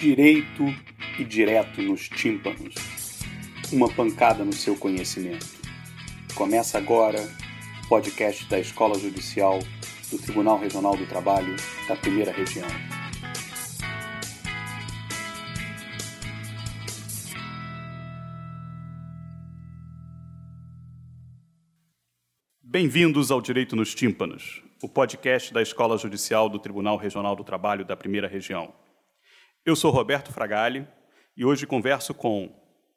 direito e direto nos tímpanos. Uma pancada no seu conhecimento. Começa agora o podcast da Escola Judicial do Tribunal Regional do Trabalho da Primeira Região. Bem-vindos ao Direito nos Tímpanos, o podcast da Escola Judicial do Tribunal Regional do Trabalho da Primeira Região. Eu sou Roberto Fragali e hoje converso com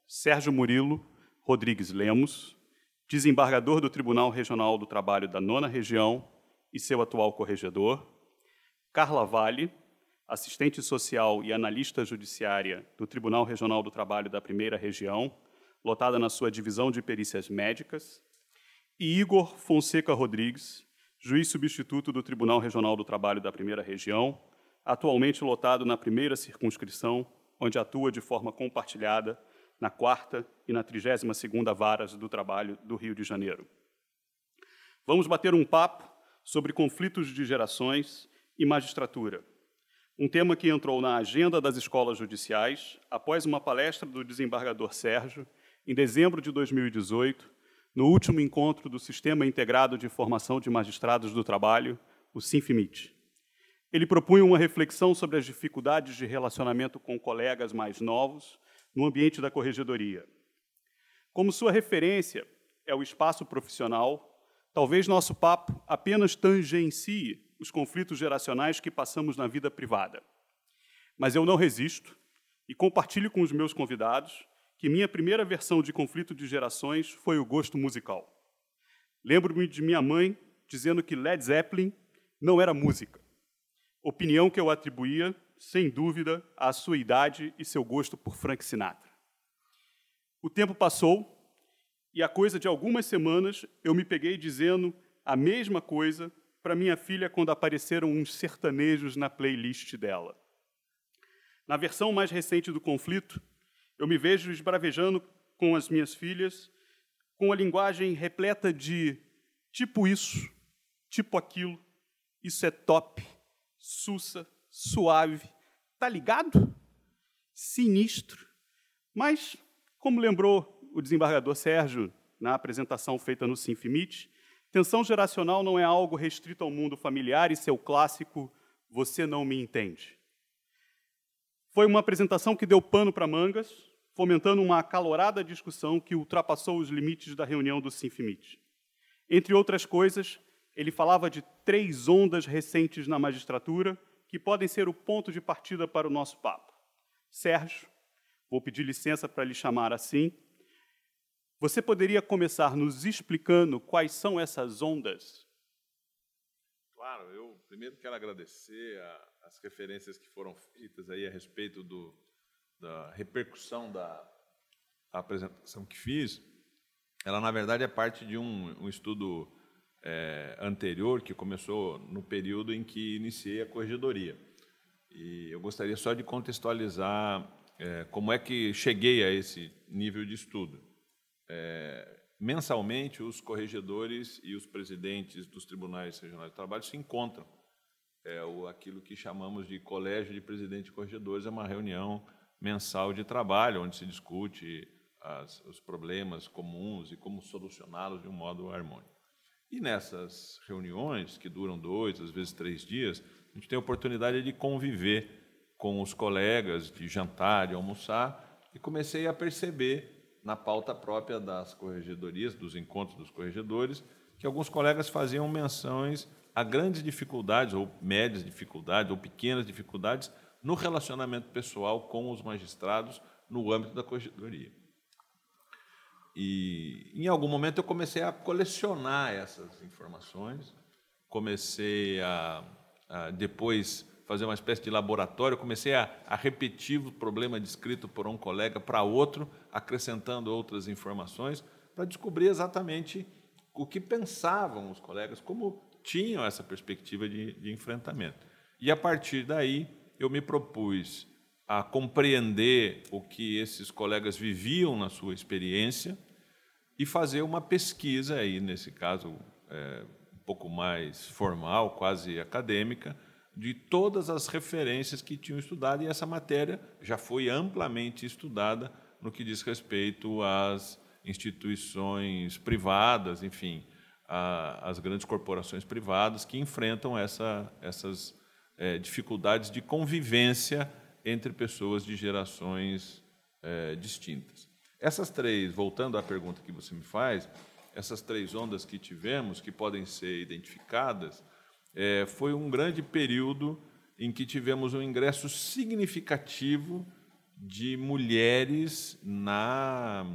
Sérgio Murilo Rodrigues Lemos, desembargador do Tribunal Regional do Trabalho da Nona Região e seu atual corregedor, Carla Vale, assistente social e analista judiciária do Tribunal Regional do Trabalho da Primeira Região, lotada na sua divisão de perícias médicas, e Igor Fonseca Rodrigues, juiz substituto do Tribunal Regional do Trabalho da Primeira Região, atualmente lotado na primeira circunscrição, onde atua de forma compartilhada na quarta e na 32ª Varas do Trabalho do Rio de Janeiro. Vamos bater um papo sobre conflitos de gerações e magistratura, um tema que entrou na agenda das escolas judiciais após uma palestra do desembargador Sérgio, em dezembro de 2018, no último encontro do Sistema Integrado de Formação de Magistrados do Trabalho, o SINFMIT. Ele propunha uma reflexão sobre as dificuldades de relacionamento com colegas mais novos no ambiente da corregedoria. Como sua referência é o espaço profissional, talvez nosso papo apenas tangencie os conflitos geracionais que passamos na vida privada. Mas eu não resisto e compartilho com os meus convidados que minha primeira versão de conflito de gerações foi o gosto musical. Lembro-me de minha mãe dizendo que Led Zeppelin não era música, opinião que eu atribuía, sem dúvida, à sua idade e seu gosto por Frank Sinatra. O tempo passou e, a coisa de algumas semanas, eu me peguei dizendo a mesma coisa para minha filha quando apareceram uns sertanejos na playlist dela. Na versão mais recente do conflito, eu me vejo esbravejando com as minhas filhas com a linguagem repleta de tipo isso, tipo aquilo, isso é top, sussa, suave. Tá ligado? Sinistro. Mas, como lembrou o desembargador Sérgio na apresentação feita no Sinfimite, tensão geracional não é algo restrito ao mundo familiar e seu clássico você não me entende. Foi uma apresentação que deu pano para mangas, fomentando uma acalorada discussão que ultrapassou os limites da reunião do Sinfimite. Entre outras coisas, ele falava de três ondas recentes na magistratura que podem ser o ponto de partida para o nosso papo. Sérgio, vou pedir licença para lhe chamar assim. Você poderia começar nos explicando quais são essas ondas? Claro, eu primeiro quero agradecer a, as referências que foram feitas aí a respeito do, da repercussão da apresentação que fiz. Ela, na verdade, é parte de um, um estudo é, anterior, que começou no período em que iniciei a corregedoria. E eu gostaria só de contextualizar é, como é que cheguei a esse nível de estudo. É, mensalmente, os corregedores e os presidentes dos tribunais regionais de trabalho se encontram. É o, aquilo que chamamos de colégio de presidente de corregedores, é uma reunião mensal de trabalho, onde se discute as, os problemas comuns e como solucioná-los de um modo harmônico. E nessas reuniões, que duram dois, às vezes três dias, a gente tem a oportunidade de conviver com os colegas, de jantar, de almoçar, e comecei a perceber na pauta própria das corregedorias, dos encontros dos corregedores, que alguns colegas faziam menções a grandes dificuldades, ou médias dificuldades, ou pequenas dificuldades no relacionamento pessoal com os magistrados no âmbito da corregedoria. E em algum momento eu comecei a colecionar essas informações, comecei a, a depois fazer uma espécie de laboratório, comecei a, a repetir o problema descrito por um colega para outro, acrescentando outras informações, para descobrir exatamente o que pensavam os colegas, como tinham essa perspectiva de, de enfrentamento. E a partir daí eu me propus a compreender o que esses colegas viviam na sua experiência e fazer uma pesquisa aí nesse caso é, um pouco mais formal, quase acadêmica, de todas as referências que tinham estudado, e essa matéria já foi amplamente estudada no que diz respeito às instituições privadas, enfim, às grandes corporações privadas que enfrentam essa, essas é, dificuldades de convivência entre pessoas de gerações é, distintas. Essas três, voltando à pergunta que você me faz, essas três ondas que tivemos, que podem ser identificadas, é, foi um grande período em que tivemos um ingresso significativo de mulheres na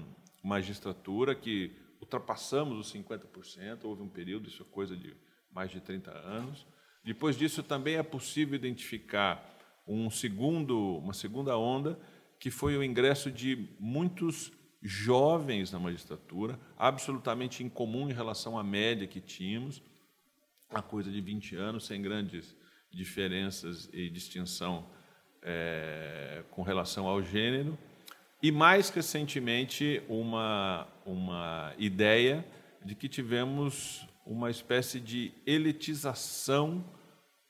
magistratura, que ultrapassamos os 50%, houve um período, isso é coisa de mais de 30 anos. Depois disso, também é possível identificar um segundo, uma segunda onda, que foi o ingresso de muitos jovens na magistratura, absolutamente incomum em relação à média que tínhamos, a coisa de 20 anos, sem grandes diferenças e distinção é, com relação ao gênero. E mais recentemente, uma, uma ideia de que tivemos uma espécie de elitização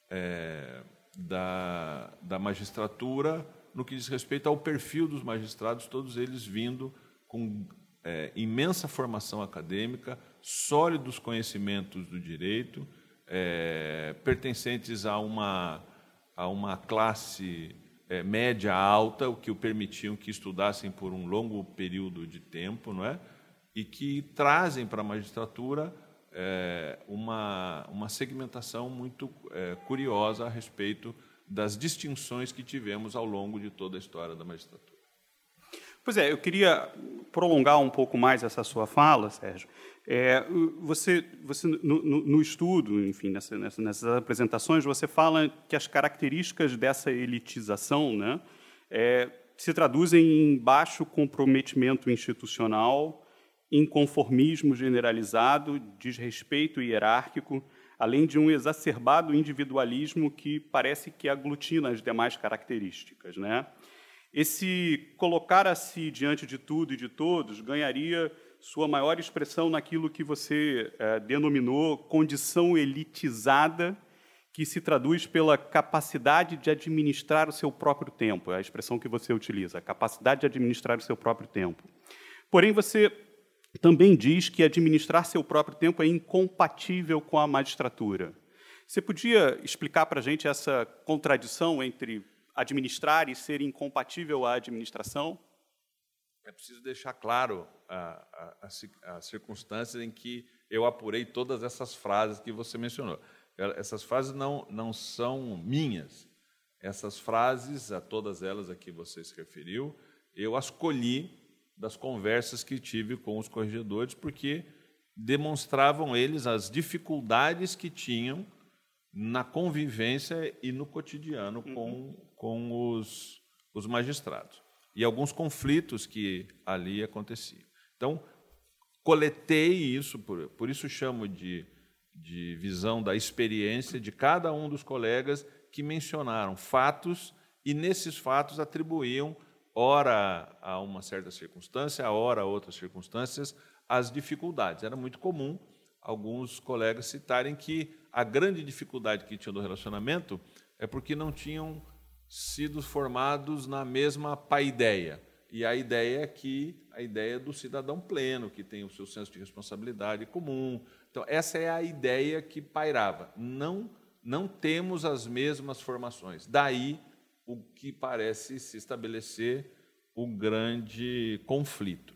é, da, da magistratura no que diz respeito ao perfil dos magistrados, todos eles vindo com é, imensa formação acadêmica, sólidos conhecimentos do direito, é, pertencentes a uma, a uma classe é, média alta, o que o permitiam que estudassem por um longo período de tempo, não é? e que trazem para a magistratura é, uma, uma segmentação muito é, curiosa a respeito das distinções que tivemos ao longo de toda a história da magistratura. Pois é, eu queria prolongar um pouco mais essa sua fala, Sérgio. É, você, você no, no, estudo, enfim, nessa, nessa, nessas apresentações, você fala que as características dessa elitização né, é, se traduzem em baixo comprometimento institucional, inconformismo generalizado, desrespeito hierárquico, além de um exacerbado individualismo que parece que aglutina as demais características. Né? Esse colocar a si diante de tudo e de todos ganharia sua maior expressão naquilo que você é, denominou condição elitizada, que se traduz pela capacidade de administrar o seu próprio tempo, é a expressão que você utiliza, capacidade de administrar o seu próprio tempo. Porém, você também diz que administrar seu próprio tempo é incompatível com a magistratura. Você podia explicar para a gente essa contradição entre administrar e ser incompatível à administração? É preciso deixar claro as circunstâncias em que eu apurei todas essas frases que você mencionou. Essas frases não, não são minhas. Essas frases, a todas elas a que você se referiu, eu as colhi das conversas que tive com os corregedores, porque demonstravam eles as dificuldades que tinham na convivência e no cotidiano com, uhum. com os, os magistrados. E alguns conflitos que ali aconteciam. Então, coletei isso, por, por isso chamo de, de visão da experiência de cada um dos colegas que mencionaram fatos e, nesses fatos, atribuíam, ora a uma certa circunstância, ora a outras circunstâncias, as dificuldades. Era muito comum alguns colegas citarem que a grande dificuldade que tinham do relacionamento é porque não tinham sido formados na mesma paideia. E a ideia é que a ideia do cidadão pleno, que tem o seu senso de responsabilidade comum. Então, essa é a ideia que pairava. Não, não temos as mesmas formações. Daí o que parece se estabelecer o grande conflito.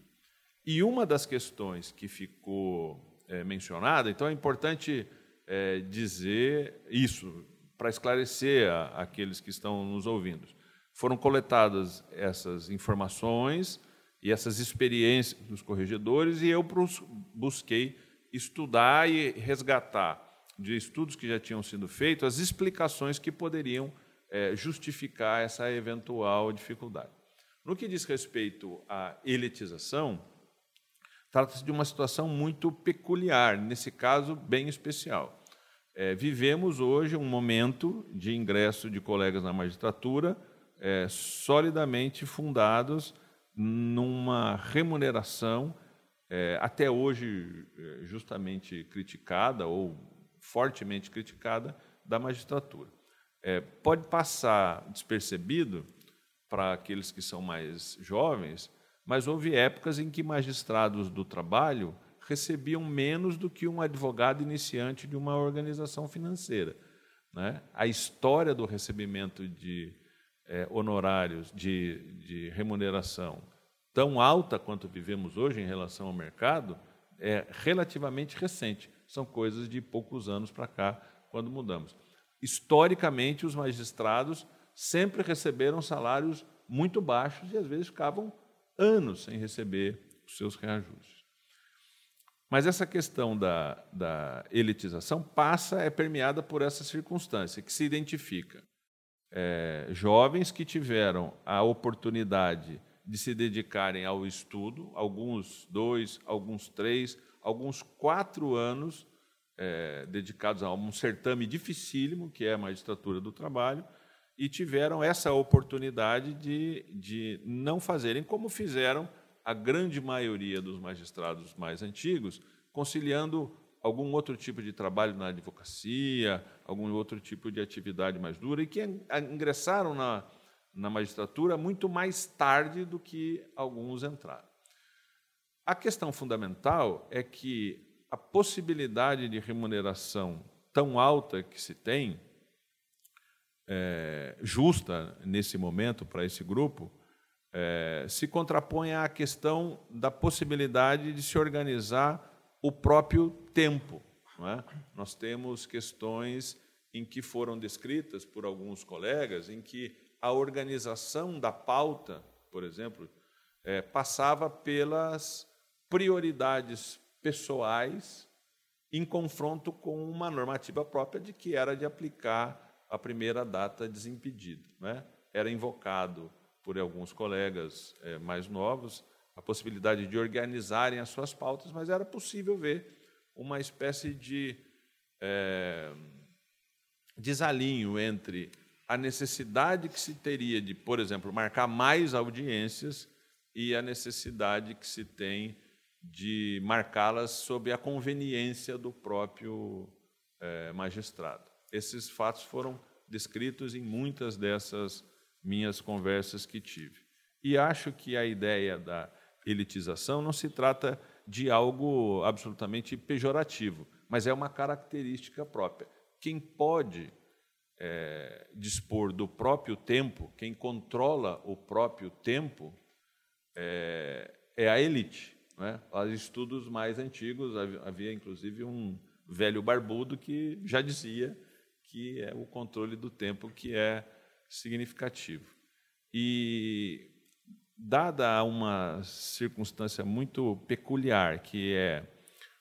E uma das questões que ficou é, mencionada, então é importante é, dizer isso, para esclarecer a, aqueles que estão nos ouvindo. Foram coletadas essas informações e essas experiências dos corregedores e eu busquei estudar e resgatar de estudos que já tinham sido feitos as explicações que poderiam é, justificar essa eventual dificuldade. No que diz respeito à elitização, trata-se de uma situação muito peculiar, nesse caso, bem especial. É, vivemos hoje um momento de ingresso de colegas na magistratura é, solidamente fundados numa remuneração é, até hoje é, justamente criticada ou fortemente criticada da magistratura. É, pode passar despercebido para aqueles que são mais jovens, mas houve épocas em que magistrados do trabalho recebiam menos do que um advogado iniciante de uma organização financeira. Né? A história do recebimento de é, honorários, de, de remuneração tão alta quanto vivemos hoje em relação ao mercado é relativamente recente. São coisas de poucos anos para cá, quando mudamos. Historicamente, os magistrados sempre receberam salários muito baixos e às vezes ficavam anos sem receber os seus reajustes. Mas essa questão da, da elitização passa, é permeada por essa circunstância, que se identifica é, jovens que tiveram a oportunidade de se dedicarem ao estudo, alguns dois, alguns três, alguns quatro anos é, dedicados a um certame dificílimo, que é a magistratura do trabalho, e tiveram essa oportunidade de, de não fazerem como fizeram a grande maioria dos magistrados mais antigos, conciliando algum outro tipo de trabalho na advocacia, algum outro tipo de atividade mais dura, e que ingressaram na, na magistratura muito mais tarde do que alguns entraram. A questão fundamental é que a possibilidade de remuneração tão alta que se tem, é, justa nesse momento para esse grupo, é, se contrapõe à questão da possibilidade de se organizar o próprio tempo. É? Nós temos questões em que foram descritas por alguns colegas, em que a organização da pauta, por exemplo, é, passava pelas prioridades pessoais em confronto com uma normativa própria de que era de aplicar a primeira data desimpedida. Né? Era invocado por alguns colegas é, mais novos a possibilidade de organizarem as suas pautas, mas era possível ver uma espécie de é, desalinho entre a necessidade que se teria de, por exemplo, marcar mais audiências e a necessidade que se tem de marcá-las sob a conveniência do próprio é, magistrado. Esses fatos foram descritos em muitas dessas minhas conversas que tive. E acho que a ideia da elitização não se trata de algo absolutamente pejorativo, mas é uma característica própria. Quem pode é, dispor do próprio tempo, quem controla o próprio tempo é, é a elite. Né? Os estudos mais antigos, havia inclusive um velho barbudo que já dizia que é o controle do tempo que é significativo. E, dada uma circunstância muito peculiar, que é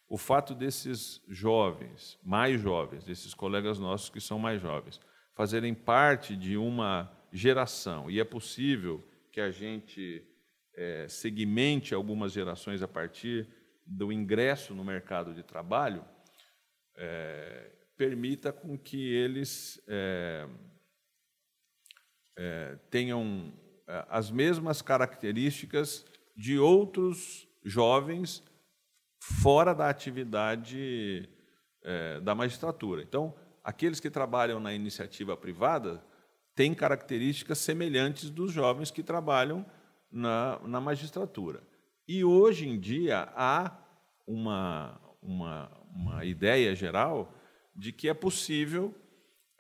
o fato desses jovens, mais jovens, desses colegas nossos que são mais jovens, fazerem parte de uma geração, e é possível que a gente é, segmente algumas gerações a partir do ingresso no mercado de trabalho, é, permita com que eles é, é tenham é, as mesmas características de outros jovens fora da atividade é, da magistratura. Então, aqueles que trabalham na iniciativa privada têm características semelhantes dos jovens que trabalham na, na magistratura. E hoje em dia há uma, uma, uma ideia geral de que é possível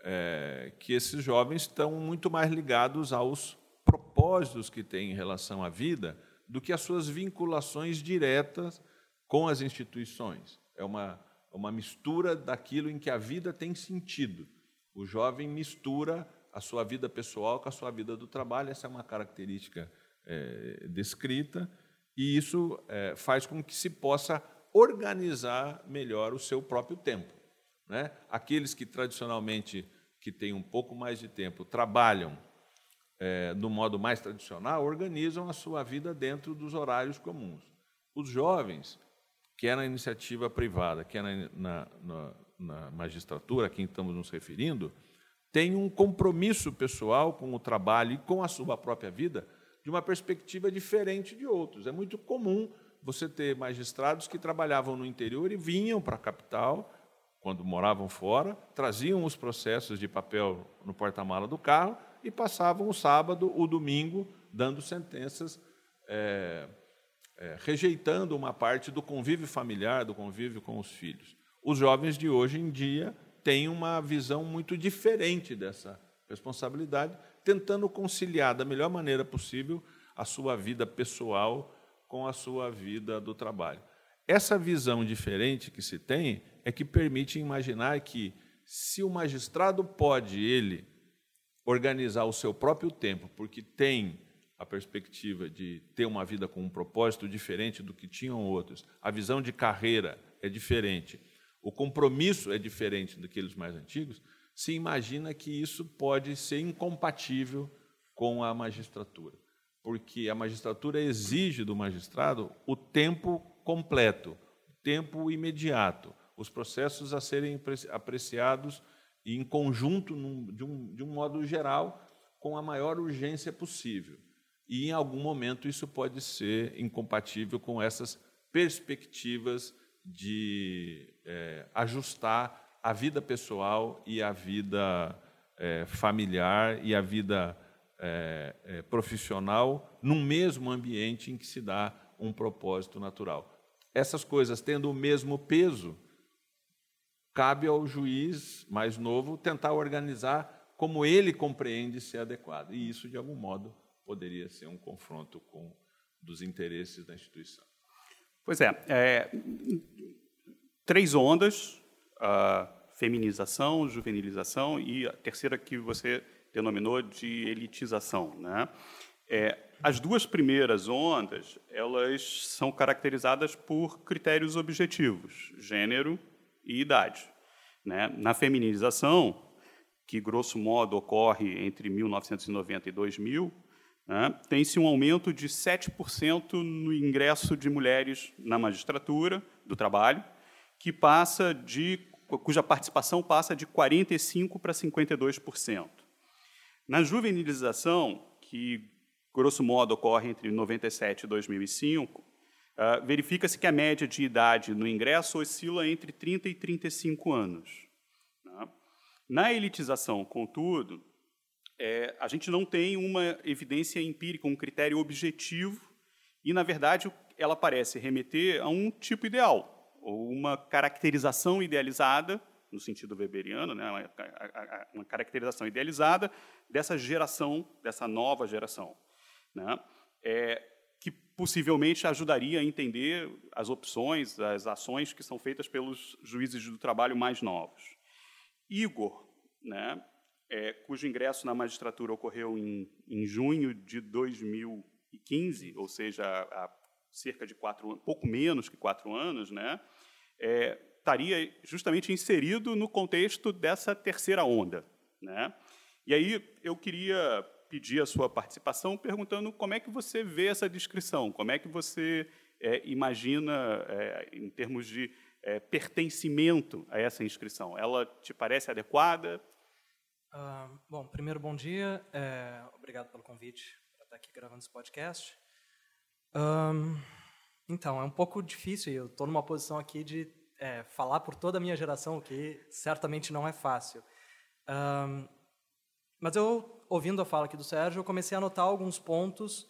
é, que esses jovens estão muito mais ligados aos propósitos que têm em relação à vida do que às suas vinculações diretas com as instituições. É uma uma mistura daquilo em que a vida tem sentido. O jovem mistura a sua vida pessoal com a sua vida do trabalho, essa é uma característica é, descrita, e isso é, faz com que se possa organizar melhor o seu próprio tempo. Né? Aqueles que tradicionalmente que têm um pouco mais de tempo trabalham é, do modo mais tradicional, organizam a sua vida dentro dos horários comuns. Os jovens quer na iniciativa privada, quer na, na, na, na magistratura, a quem estamos nos referindo, tem um compromisso pessoal com o trabalho e com a sua própria vida de uma perspectiva diferente de outros. É muito comum você ter magistrados que trabalhavam no interior e vinham para a capital quando moravam fora, traziam os processos de papel no porta-mala do carro e passavam o sábado, o domingo, dando sentenças, é, é, rejeitando uma parte do convívio familiar, do convívio com os filhos. Os jovens de hoje em dia têm uma visão muito diferente dessa responsabilidade, tentando conciliar da melhor maneira possível a sua vida pessoal com a sua vida do trabalho. Essa visão diferente que se tem é que permite imaginar que se o magistrado pode ele organizar o seu próprio tempo, porque tem a perspectiva de ter uma vida com um propósito diferente do que tinham outros, a visão de carreira é diferente, o compromisso é diferente daqueles mais antigos, se imagina que isso pode ser incompatível com a magistratura, porque a magistratura exige do magistrado o tempo completo, o tempo imediato, os processos a serem apreciados em conjunto, de, um, de um modo geral, com a maior urgência possível. E, em algum momento, isso pode ser incompatível com essas perspectivas de é, ajustar a vida pessoal e a vida é, familiar e a vida é, é profissional num mesmo ambiente em que se dá um propósito natural. Essas coisas tendo o mesmo peso, cabe ao juiz mais novo tentar organizar como ele compreende ser adequado. E isso, de algum modo, poderia ser um confronto com dos interesses da instituição. Pois é, é três ondas: a feminização, juvenilização e a terceira que você denominou de elitização, né? É, as duas primeiras ondas, elas são caracterizadas por critérios objetivos, gênero e idade. Né? Na feminização, que grosso modo ocorre entre 1990 e 2000, né, tem-se um aumento de 7% no ingresso de mulheres na magistratura do trabalho, que passa de cuja participação passa de 45 para 52%. Na juvenilização, que grosso modo ocorre entre 97 e 2005, uh, verifica-se que a média de idade no ingresso oscila entre 30 e 35 anos. Né? Na elitização, contudo, é, a gente não tem uma evidência empírica, um critério objetivo, e, na verdade, ela parece remeter a um tipo ideal, ou uma caracterização idealizada, no sentido weberiano, né, uma, uma caracterização idealizada dessa geração, dessa nova geração. Né? É, possivelmente ajudaria a entender as opções, as ações que são feitas pelos juízes do trabalho mais novos. Igor, né, é, cujo ingresso na magistratura ocorreu em, em junho de 2015, ou seja, há cerca de quatro, pouco menos que quatro anos, né, é, estaria justamente inserido no contexto dessa terceira onda, né? E aí eu queria pedir a sua participação perguntando como é que você vê essa descrição, como é que você é, imagina, é, em termos de é, pertencimento a essa inscrição. Ela te parece adequada? Uh, bom, primeiro, bom dia. É, obrigado pelo convite para estar aqui gravando esse podcast. Um, então, é um pouco difícil. Eu estou numa posição aqui de é, falar por toda a minha geração, o que certamente não é fácil. Um, mas eu ouvindo a fala aqui do Sérgio, eu comecei a anotar alguns pontos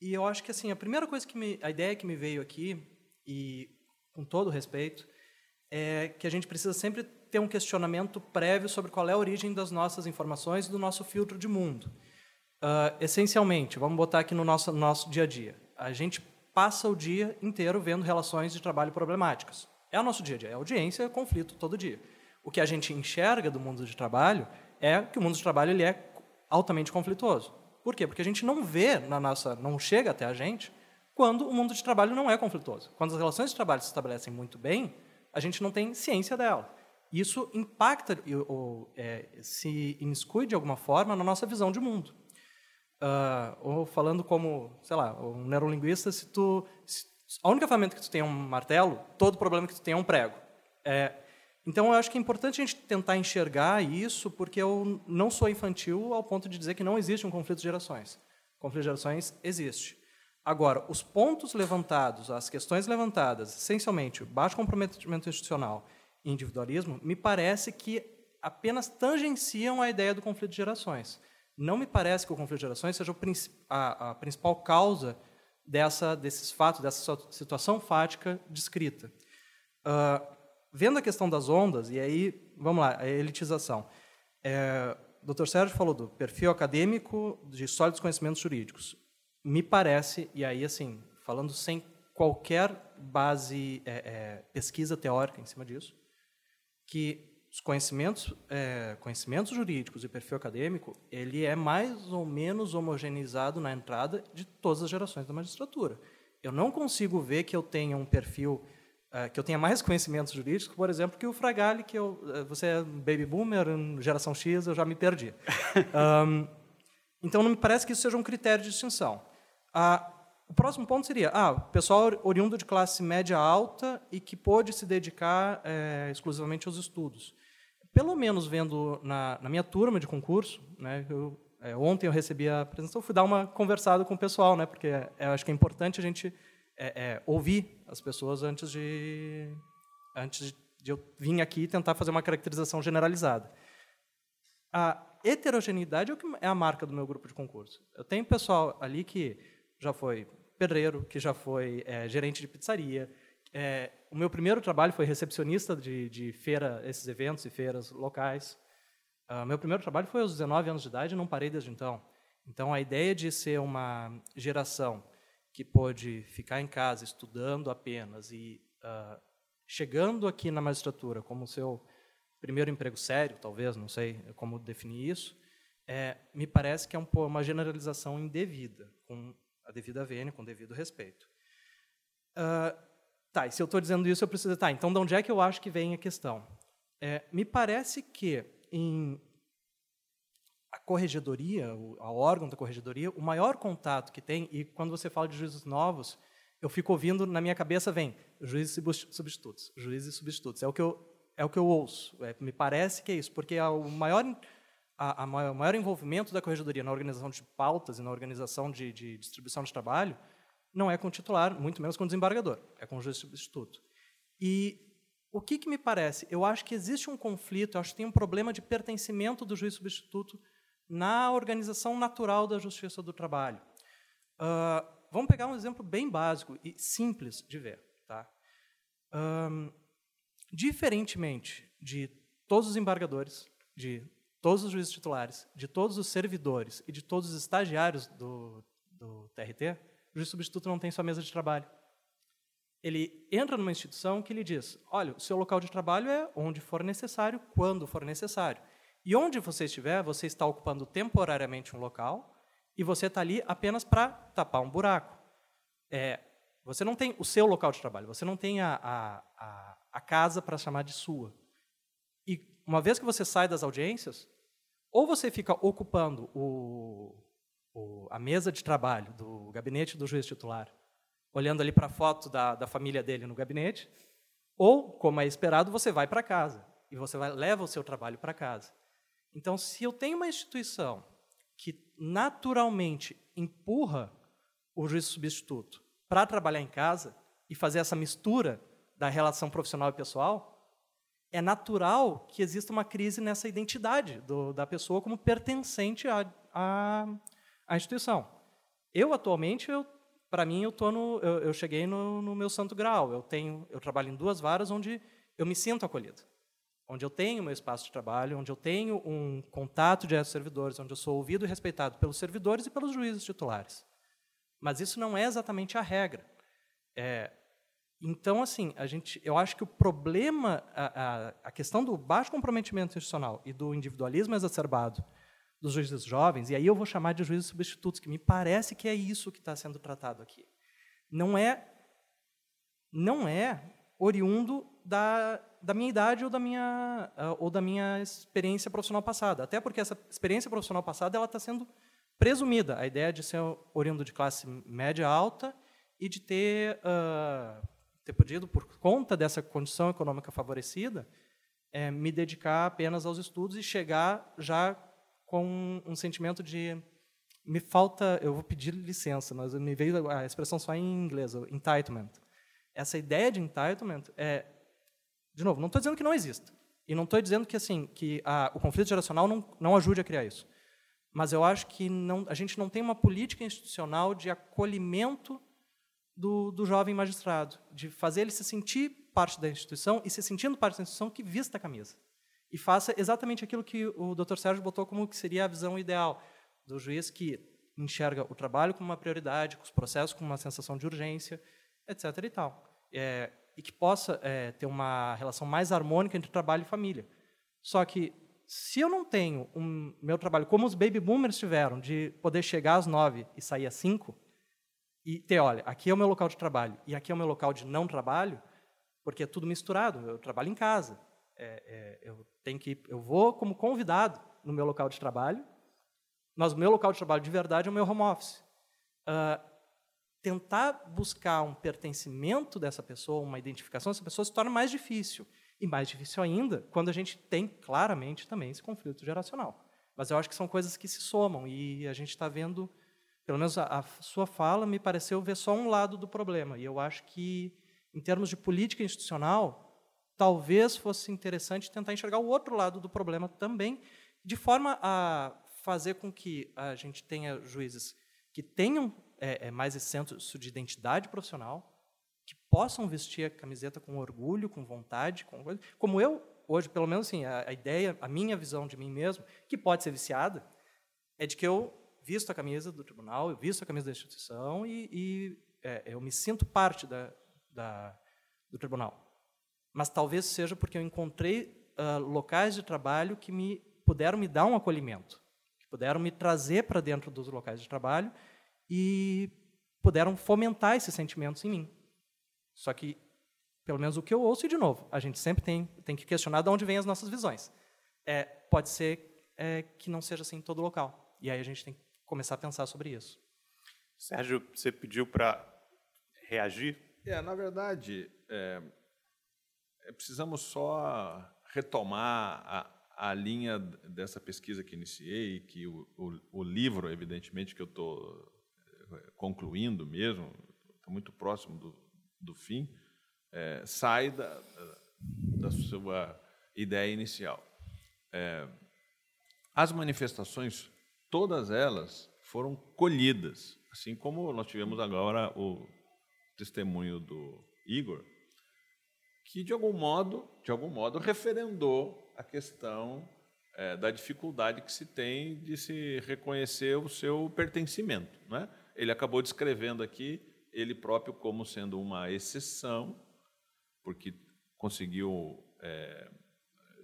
e eu acho que assim a primeira coisa que me, a ideia que me veio aqui e com todo respeito é que a gente precisa sempre ter um questionamento prévio sobre qual é a origem das nossas informações e do nosso filtro de mundo. Uh, essencialmente, vamos botar aqui no nosso nosso dia a dia. A gente passa o dia inteiro vendo relações de trabalho problemáticas. É o nosso dia a dia, é audiência, é conflito todo dia. O que a gente enxerga do mundo de trabalho é que o mundo de trabalho ele é altamente conflituoso. Por quê? Porque a gente não vê na nossa, não chega até a gente quando o mundo de trabalho não é conflituoso. Quando as relações de trabalho se estabelecem muito bem, a gente não tem ciência dela. Isso impacta ou é, se imiscui de alguma forma na nossa visão de mundo. Uh, ou falando como, sei lá, um neurolinguista, se tu, se, a única ferramenta que tu tem é um martelo, todo problema que tu tem é um prego. É, então, eu acho que é importante a gente tentar enxergar isso, porque eu não sou infantil ao ponto de dizer que não existe um conflito de gerações. O conflito de gerações existe. Agora, os pontos levantados, as questões levantadas, essencialmente, baixo comprometimento institucional individualismo, me parece que apenas tangenciam a ideia do conflito de gerações. Não me parece que o conflito de gerações seja a, a principal causa dessa, desses fatos, dessa situação fática descrita. Uh, vendo a questão das ondas, e aí, vamos lá, a elitização. É, o Dr. Sérgio falou do perfil acadêmico de sólidos conhecimentos jurídicos. Me parece, e aí, assim, falando sem qualquer base, é, é, pesquisa teórica em cima disso, que os conhecimentos, é, conhecimentos jurídicos e perfil acadêmico, ele é mais ou menos homogeneizado na entrada de todas as gerações da magistratura. Eu não consigo ver que eu tenha um perfil uh, que eu tenha mais conhecimentos jurídicos, por exemplo, que o Fragale, que eu, uh, você é baby boomer, geração X, eu já me perdi. um, então, não me parece que isso seja um critério de distinção. Uh, o próximo ponto seria, ah, pessoal oriundo de classe média alta e que pôde se dedicar é, exclusivamente aos estudos. Pelo menos vendo na, na minha turma de concurso, né, eu, é, ontem eu recebi a apresentação, fui dar uma conversada com o pessoal, né, porque eu acho que é importante a gente é, é, ouvir as pessoas antes de antes de eu vir aqui e tentar fazer uma caracterização generalizada. A heterogeneidade é, é a marca do meu grupo de concurso. Eu tenho pessoal ali que já foi pedreiro, que já foi é, gerente de pizzaria. É, o meu primeiro trabalho foi recepcionista de, de feira, esses eventos e feiras locais. Uh, meu primeiro trabalho foi aos 19 anos de idade e não parei desde então. Então, a ideia de ser uma geração que pôde ficar em casa estudando apenas e uh, chegando aqui na magistratura como seu primeiro emprego sério, talvez, não sei como definir isso, é, me parece que é um, uma generalização indevida, com a devida vênia, com devido respeito. Uh, tá, e se eu estou dizendo isso, eu preciso. Tá, então de onde é que eu acho que vem a questão? É, me parece que em a corregedoria, o a órgão da corregedoria, o maior contato que tem, e quando você fala de juízes novos, eu fico ouvindo, na minha cabeça vem juízes substitutos, juízes substitutos. É o que eu, é o que eu ouço. É, me parece que é isso, porque o maior, a, a maior, maior envolvimento da corregedoria na organização de pautas e na organização de, de distribuição de trabalho não é com o titular, muito menos com o desembargador, é com o juiz substituto. E o que, que me parece? Eu acho que existe um conflito, eu acho que tem um problema de pertencimento do juiz substituto na organização natural da justiça do trabalho. Uh, vamos pegar um exemplo bem básico e simples de ver. Tá? Um, diferentemente de todos os embargadores, de todos os juízes titulares, de todos os servidores e de todos os estagiários do, do TRT, o juiz substituto não tem sua mesa de trabalho. Ele entra numa instituição que lhe diz: olha, o seu local de trabalho é onde for necessário, quando for necessário. E onde você estiver, você está ocupando temporariamente um local e você está ali apenas para tapar um buraco. É, você não tem o seu local de trabalho, você não tem a, a, a, a casa para chamar de sua. Uma vez que você sai das audiências, ou você fica ocupando o, o, a mesa de trabalho do gabinete do juiz titular, olhando ali para a foto da, da família dele no gabinete, ou, como é esperado, você vai para casa e você vai, leva o seu trabalho para casa. Então, se eu tenho uma instituição que naturalmente empurra o juiz substituto para trabalhar em casa e fazer essa mistura da relação profissional e pessoal, é natural que exista uma crise nessa identidade do, da pessoa como pertencente à, à, à instituição. Eu atualmente, eu, para mim, eu, tô no, eu, eu cheguei no, no, meu santo grau. Eu tenho, eu trabalho em duas varas onde eu me sinto acolhido onde eu tenho meu espaço de trabalho, onde eu tenho um contato com servidores, onde eu sou ouvido e respeitado pelos servidores e pelos juízes titulares. Mas isso não é exatamente a regra. É, então, assim, a gente, eu acho que o problema, a, a, a, questão do baixo comprometimento institucional e do individualismo exacerbado dos juízes jovens, e aí eu vou chamar de juízes substitutos, que me parece que é isso que está sendo tratado aqui. Não é, não é oriundo da da minha idade ou da minha, uh, ou da minha experiência profissional passada. Até porque essa experiência profissional passada ela está sendo presumida. A ideia de ser oriundo de classe média alta e de ter, uh, ter podido, por conta dessa condição econômica favorecida, é, me dedicar apenas aos estudos e chegar já com um sentimento de me falta, eu vou pedir licença, mas me veio a expressão só em inglês, entitlement. Essa ideia de entitlement é De novo, não estou dizendo que não exista. E não estou dizendo que assim que a, o conflito geracional não, não ajude a criar isso. Mas eu acho que não, a gente não tem uma política institucional de acolhimento do, do jovem magistrado, de fazer ele se sentir parte da instituição e se sentindo parte da instituição que vista a camisa e faça exatamente aquilo que o Dr. Sérgio botou como que seria a visão ideal do juiz que enxerga o trabalho como uma prioridade, com os processos como uma sensação de urgência, etc. e tal. É, e que possa é, ter uma relação mais harmônica entre trabalho e família. Só que, se eu não tenho um meu trabalho como os baby boomers tiveram, de poder chegar às nove e sair às cinco, e ter, olha, aqui é o meu local de trabalho e aqui é o meu local de não trabalho, porque é tudo misturado. Eu trabalho em casa, é, é, eu tenho que, eu vou como convidado no meu local de trabalho, mas o meu local de trabalho de verdade é o meu home office. Uh, tentar buscar um pertencimento dessa pessoa, uma identificação dessa pessoa, se torna mais difícil. E mais difícil ainda quando a gente tem claramente também esse conflito geracional. Mas eu acho que são coisas que se somam e a gente está vendo, pelo menos a, a, sua fala me pareceu ver só um lado do problema. E eu acho que, em termos de política institucional, talvez fosse interessante tentar enxergar o outro lado do problema também, de forma a fazer com que a gente tenha juízes que tenham é, é, mais esse senso de identidade profissional, que possam vestir a camiseta com orgulho, com vontade, com como eu hoje, pelo menos assim, a, a, ideia, a minha visão de mim mesmo, que pode ser viciada, é de que eu visto a camisa do tribunal, eu visto a camisa da instituição e, e é, eu me sinto parte da, da, do tribunal. Mas talvez seja porque eu encontrei uh, locais de trabalho que me puderam me dar um acolhimento, que puderam me trazer para dentro dos locais de trabalho e puderam fomentar esses sentimentos em mim. Só que, pelo menos o que eu ouço, e de novo, a gente sempre tem, tem que questionar de onde vêm as nossas visões. É, pode ser é, que não seja assim em todo local. E aí a gente tem que começar a pensar sobre isso. Sérgio, você pediu para reagir? É, na verdade, é, é, precisamos só retomar a, a linha dessa pesquisa que iniciei, que o, o, o livro, evidentemente, que eu estou eh, concluindo mesmo, está muito próximo do, do fim, é, sai da, da sua ideia inicial. É, as manifestações, todas elas foram colhidas, assim como nós tivemos agora o testemunho do Igor, que de algum modo, de algum modo referendou a questão é, da dificuldade que se tem de se reconhecer o seu pertencimento. Né? Ele acabou descrevendo aqui ele próprio como sendo uma exceção, porque conseguiu, é,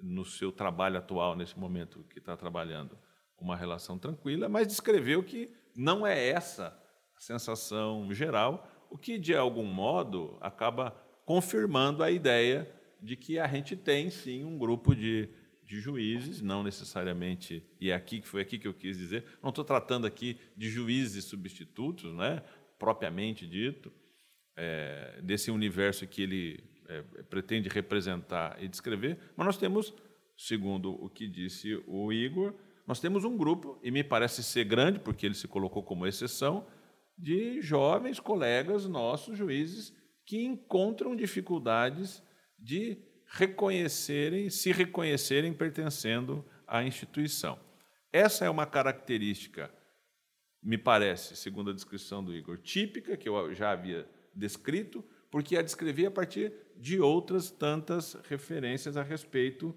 no seu trabalho atual, nesse momento que está trabalhando, uma relação tranquila, mas descreveu que não é essa a sensação geral, o que, de algum modo, acaba confirmando a ideia de que a gente tem sim um grupo de, de juízes, não necessariamente, e é aqui que foi aqui que eu quis dizer, não estou tratando aqui de juízes substitutos, né, propriamente dito, é, desse universo que ele é, pretende representar e descrever, mas nós temos, segundo o que disse o Igor, nós temos um grupo, e me parece ser grande, porque ele se colocou como exceção, de jovens colegas nossos, juízes, que encontram dificuldades de reconhecerem, se reconhecerem pertencendo à instituição. Essa é uma característica, me parece, segundo a descrição do Igor, típica, que eu já havia descrito, porque a descrevi a partir de outras tantas referências a respeito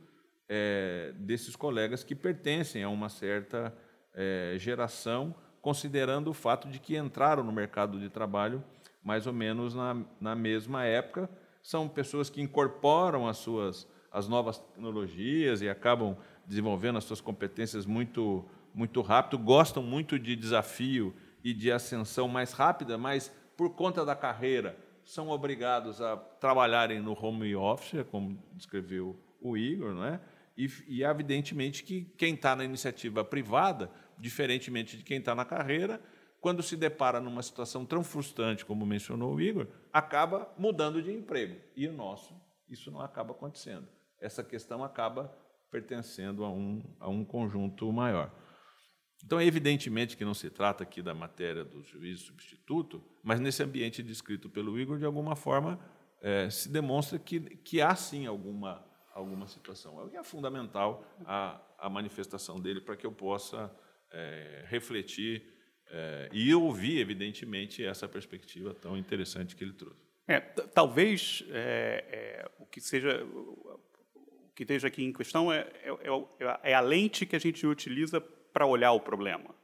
é, desses colegas que pertencem a uma certa é, geração, considerando o fato de que entraram no mercado de trabalho mais ou menos na, na mesma época, são pessoas que incorporam as suas as novas tecnologias e acabam desenvolvendo as suas competências muito muito rápido, gostam muito de desafio e de ascensão mais rápida, mas por conta da carreira são obrigados a trabalharem no home office, como descreveu o Igor, não é? E, e evidentemente que quem está na iniciativa privada, diferentemente de quem está na carreira, quando se depara numa situação tão frustrante como mencionou o Igor, acaba mudando de emprego. E o nosso, isso não acaba acontecendo. Essa questão acaba pertencendo a um, a um conjunto maior. Então, evidentemente que não se trata aqui da matéria do juiz substituto, mas nesse ambiente descrito pelo Igor, de alguma forma, é, se demonstra que, que há sim alguma, alguma situação. É fundamental a, a manifestação dele para que eu possa é, refletir é, e ouvir, evidentemente, essa perspectiva tão interessante que ele trouxe. É, talvez é, é, o que seja o que esteja aqui em questão é, é, a lente que a gente utiliza para olhar o problema.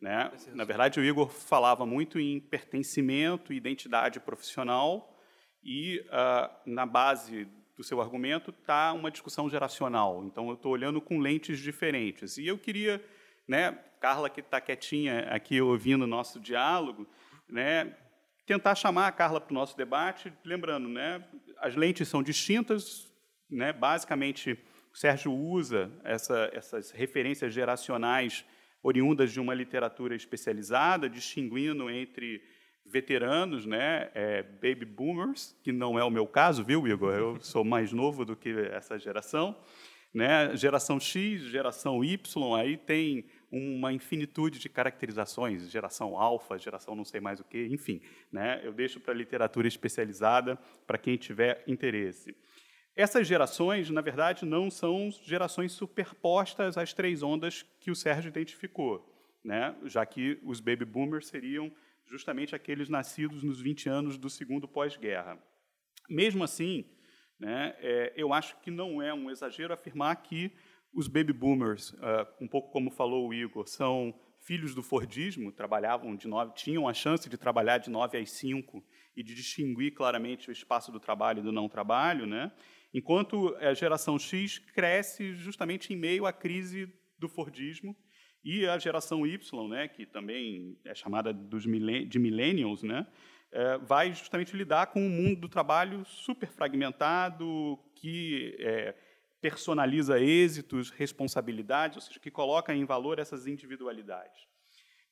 Né? Na verdade, o Igor falava muito em pertencimento, identidade profissional, e uh, na base do seu argumento está uma discussão geracional. Então, eu estou olhando com lentes diferentes. E eu queria, né, Carla, que está quietinha aqui ouvindo o nosso diálogo, né, tentar chamar a Carla para o nosso debate, lembrando, né, as lentes são distintas, né, basicamente, o Sérgio usa essa, essas referências geracionais oriundas de uma literatura especializada, distinguindo entre veteranos, né, é, baby boomers, que não é o meu caso, viu, Igor? Eu sou mais novo do que essa geração, né? Geração X, geração Y, aí tem uma infinitude de caracterizações, geração alfa, geração não sei mais o que, enfim, né? Eu deixo para a literatura especializada para quem tiver interesse. Essas gerações, na verdade, não são gerações superpostas às três ondas que o Sérgio identificou, né? já que os baby boomers seriam justamente aqueles nascidos nos 20 anos do segundo pós-guerra. Mesmo assim, né, é, eu acho que não é um exagero afirmar que os baby boomers, uh, um pouco como falou o Igor, são filhos do Fordismo, trabalhavam de nove, tinham a chance de trabalhar de nove às cinco e de distinguir claramente o espaço do trabalho e do não trabalho, né? Enquanto a geração X cresce justamente em meio à crise do Fordismo e a geração Y, né, que também é chamada dos de millennials, né, é, vai justamente lidar com um mundo do trabalho super fragmentado, que é, personaliza êxitos, responsabilidades, ou seja, que coloca em valor essas individualidades.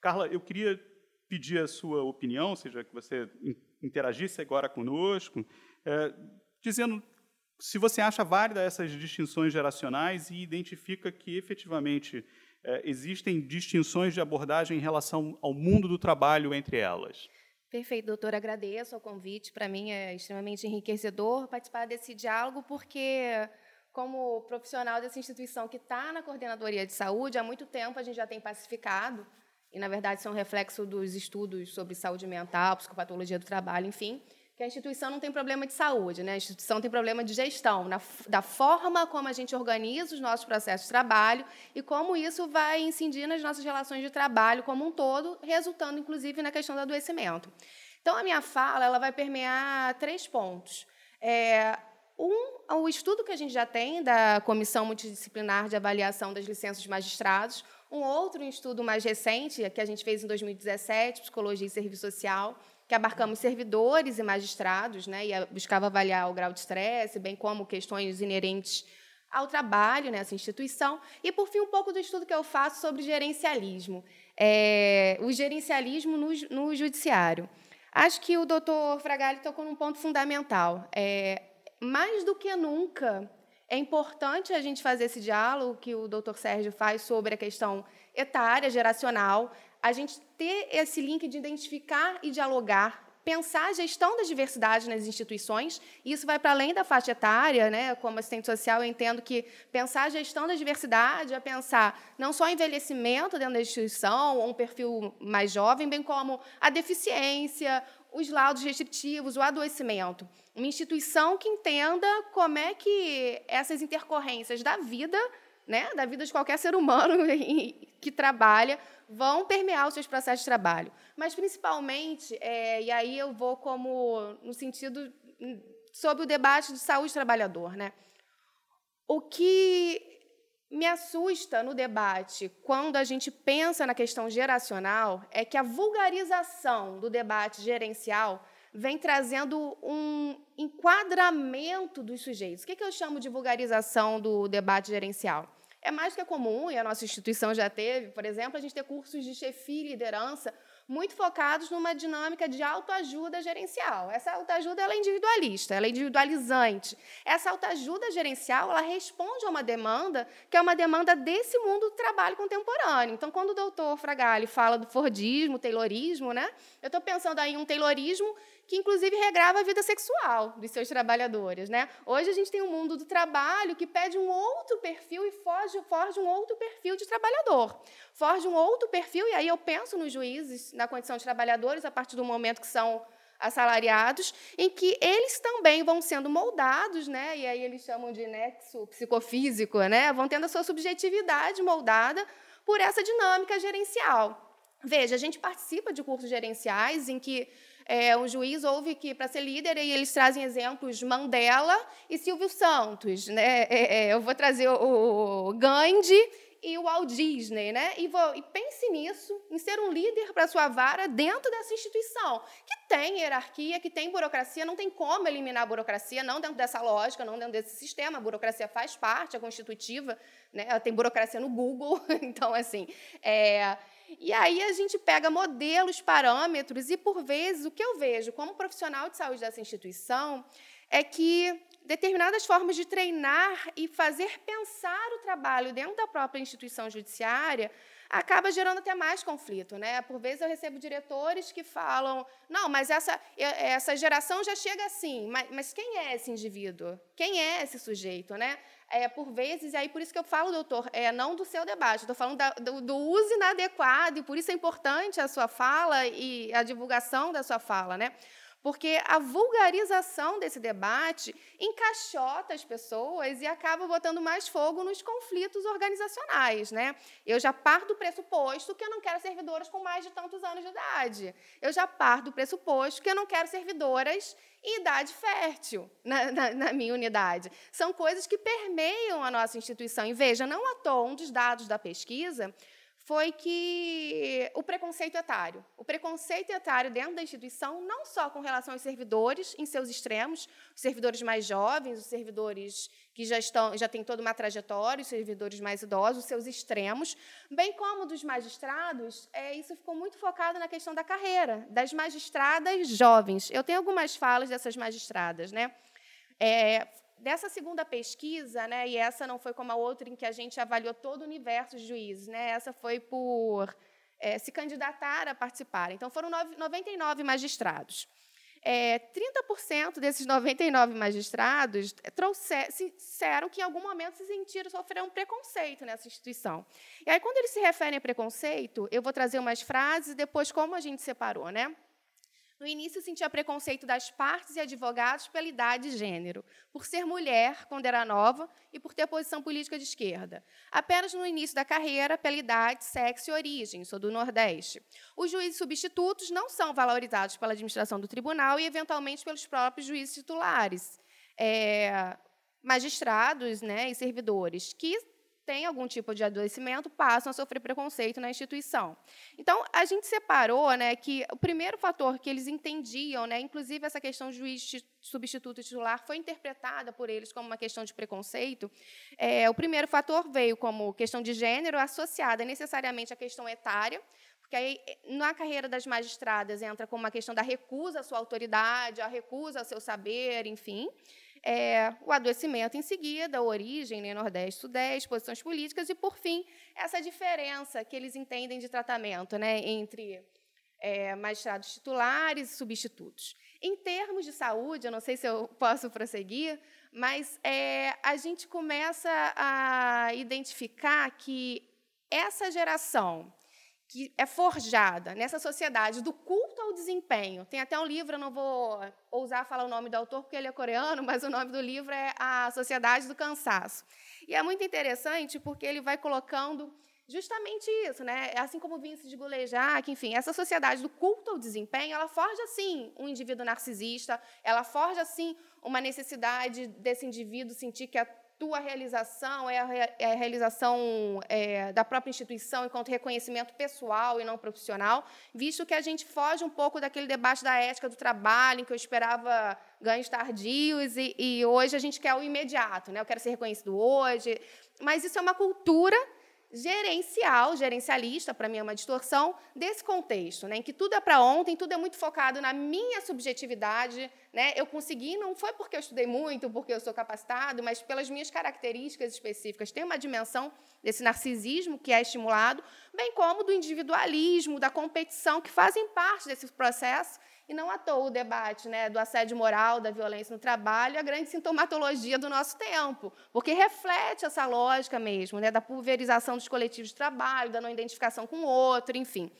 Carla, eu queria pedir a sua opinião, ou seja, que você interagisse agora conosco, é, dizendo se você acha válida essas distinções geracionais e identifica que efetivamente é, existem distinções de abordagem em relação ao mundo do trabalho entre elas. Perfeito, doutor. Agradeço o convite. Para mim é extremamente enriquecedor participar desse diálogo, porque, como profissional dessa instituição que está na coordenadoria de saúde, há muito tempo a gente já tem pacificado, e, na verdade, são reflexo dos estudos sobre saúde mental, psicopatologia do trabalho, enfim, que a instituição não tem problema de saúde, né? a instituição tem problema de gestão, na, da forma como a gente organiza os nossos processos de trabalho e como isso vai incidir nas nossas relações de trabalho como um todo, resultando, inclusive, na questão do adoecimento. Então, a minha fala ela vai permear três pontos. É, um, o estudo que a gente já tem da Comissão Multidisciplinar de Avaliação das Licenças de Magistrados, um outro estudo mais recente, que a gente fez em 2017, Psicologia e Serviço Social, que abarcamos servidores e magistrados, né, e buscava avaliar o grau de estresse, bem como questões inerentes ao trabalho nessa instituição. E, por fim, um pouco do estudo que eu faço sobre gerencialismo, é, o gerencialismo no, no, judiciário. Acho que o doutor Fragali tocou num ponto fundamental. É, mais do que nunca, é importante a gente fazer esse diálogo que o doutor Sérgio faz sobre a questão etária, geracional, a gente ter esse link de identificar e dialogar, pensar a gestão da diversidade nas instituições, e isso vai para além da faixa etária, né? como assistente social, eu entendo que pensar a gestão da diversidade é pensar não só envelhecimento dentro da instituição, ou um perfil mais jovem, bem como a deficiência, os laudos restritivos, o adoecimento. Uma instituição que entenda como é que essas intercorrências da vida, né, da vida de qualquer ser humano que trabalha, vão permear os seus processos de trabalho. Mas, principalmente, é, e aí eu vou como no sentido hum, sobre o debate de saúde trabalhador. Né? O que me assusta no debate, quando a gente pensa na questão geracional, é que a vulgarização do debate gerencial vem trazendo um enquadramento dos sujeitos. O que eu chamo de vulgarização do debate gerencial? É mais que comum, e a nossa instituição já teve, por exemplo, a gente ter cursos de chefia e liderança muito focados numa dinâmica de autoajuda gerencial. Essa autoajuda ela é individualista, ela é individualizante. Essa autoajuda gerencial ela responde a uma demanda que é uma demanda desse mundo do trabalho contemporâneo. Então, quando o doutor Fragali fala do Fordismo, Taylorismo, né, eu estou pensando aí em um Taylorismo que inclusive regrava a vida sexual dos seus trabalhadores. Né? Hoje a gente tem um mundo do trabalho que pede um outro perfil e forge, forge um outro perfil de trabalhador. Forge um outro perfil, e aí eu penso nos juízes na condição de trabalhadores a partir do momento que são assalariados, em que eles também vão sendo moldados, né? e aí eles chamam de nexo psicofísico, né? vão tendo a sua subjetividade moldada por essa dinâmica gerencial. Veja, a gente participa de cursos gerenciais em que é, um juiz ouve que para ser líder e eles trazem exemplos Mandela e Silvio Santos, né? É, é, eu vou trazer o, o Gandhi e o Walt Disney, né? E, vou, e pense nisso, em ser um líder para sua vara dentro dessa instituição, que tem hierarquia, que tem burocracia, não tem como eliminar a burocracia, não dentro dessa lógica, não dentro desse sistema. A burocracia faz parte, é constitutiva, né? Tem burocracia no Google, então assim. É, e aí a gente pega modelos, parâmetros, e por vezes o que eu vejo como profissional de saúde dessa instituição é que determinadas formas de treinar e fazer pensar o trabalho dentro da própria instituição judiciária acaba gerando até mais conflito, né? Por vezes eu recebo diretores que falam, não, mas essa, essa geração já chega assim, mas, mas quem é esse indivíduo? Quem é esse sujeito, né? é, por vezes, e aí por isso que eu falo, doutor, é, não do seu debate, estou falando da, do, do, uso inadequado, e por isso é importante a sua fala e a divulgação da sua fala, né? Porque a vulgarização desse debate encaixota as pessoas e acaba botando mais fogo nos conflitos organizacionais. Né? Eu já parto do pressuposto que eu não quero servidoras com mais de tantos anos de idade. Eu já parto do pressuposto que eu não quero servidoras em idade fértil na, na, na, minha unidade. São coisas que permeiam a nossa instituição. E veja, não à toa, um dos dados da pesquisa foi que o preconceito etário. O preconceito etário dentro da instituição, não só com relação aos servidores em seus extremos, os servidores mais jovens, os servidores que já estão já têm toda uma trajetória, os servidores mais idosos, os seus extremos, bem como dos magistrados, é, isso ficou muito focado na questão da carreira, das magistradas jovens. Eu tenho algumas falas dessas magistradas, né? É, dessa segunda pesquisa, né, e essa não foi como a outra em que a gente avaliou todo o universo de juízes, né, essa foi por é, se candidatar a participar. Então, foram 99 magistrados. É, 30% desses 99 magistrados disseram que em algum momento se sentiram sofrer um preconceito nessa instituição. E aí, quando eles se referem a preconceito, eu vou trazer umas frases depois como a gente separou, né? No início, sentia preconceito das partes e advogados pela idade e gênero, por ser mulher quando era nova e por ter posição política de esquerda. Apenas no início da carreira, pela idade, sexo e origem, sou do Nordeste. Os juízes substitutos não são valorizados pela administração do tribunal e, eventualmente, pelos próprios juízes titulares. É, magistrados né, e servidores, que têm algum tipo de adoecimento passam a sofrer preconceito na instituição. Então, a gente separou né, que o primeiro fator que eles entendiam, né, inclusive essa questão juiz substituto titular, foi interpretada por eles como uma questão de preconceito. É, o primeiro fator veio como questão de gênero, associada necessariamente à questão etária, porque aí, na carreira das magistradas, entra como uma questão da recusa à sua autoridade, a recusa ao seu saber, enfim é, o adoecimento em seguida, a origem, né, Nordeste, Sudeste, posições políticas e, por fim, essa diferença que eles entendem de tratamento né, entre é, magistrados titulares e substitutos. Em termos de saúde, eu não sei se eu posso prosseguir, mas é, a gente começa a identificar que essa geração que é forjada nessa sociedade do culto ao desempenho. Tem até um livro, eu não vou ousar falar o nome do autor porque ele é coreano, mas o nome do livro é A Sociedade do Cansaço. E é muito interessante porque ele vai colocando justamente isso, né? Assim como Vince de Gulejac, enfim, essa sociedade do culto ao desempenho, ela forja sim um indivíduo narcisista, ela forja sim uma necessidade desse indivíduo sentir que a tua realização é a, é a realização é, da própria instituição enquanto reconhecimento pessoal e não profissional, visto que a gente foge um pouco daquele debate da ética do trabalho, em que eu esperava ganhos tardios, e, e hoje a gente quer o imediato, né? eu quero ser reconhecido hoje. Mas isso é uma cultura gerencial, gerencialista, para mim é uma distorção desse contexto, né, em que tudo é para ontem, tudo é muito focado na minha subjetividade, né? Eu consegui não foi porque eu estudei muito, porque eu sou capacitado, mas pelas minhas características específicas. Tem uma dimensão desse narcisismo que é estimulado, bem como do individualismo, da competição que fazem parte desse processo e não à toa o debate né, do assédio moral, da violência no trabalho, é a grande sintomatologia do nosso tempo, porque reflete essa lógica mesmo, né, da pulverização dos coletivos de trabalho, da não identificação com o outro, enfim.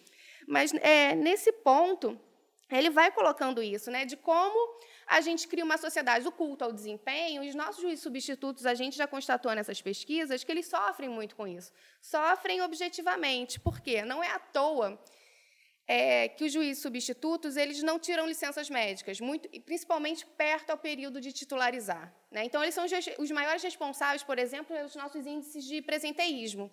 Mas, é, nesse ponto, ele vai colocando isso, né, de como a gente cria uma sociedade do culto ao desempenho, e os nossos juízes substitutos, a gente já constatou nessas pesquisas que eles sofrem muito com isso. Sofrem objetivamente. Por quê? Não é à toa é, que os juízes substitutos eles não tiram licenças médicas, muito, principalmente perto ao período de titularizar. Né? Então, eles são os, os maiores responsáveis, por exemplo, pelos nossos índices de presenteísmo.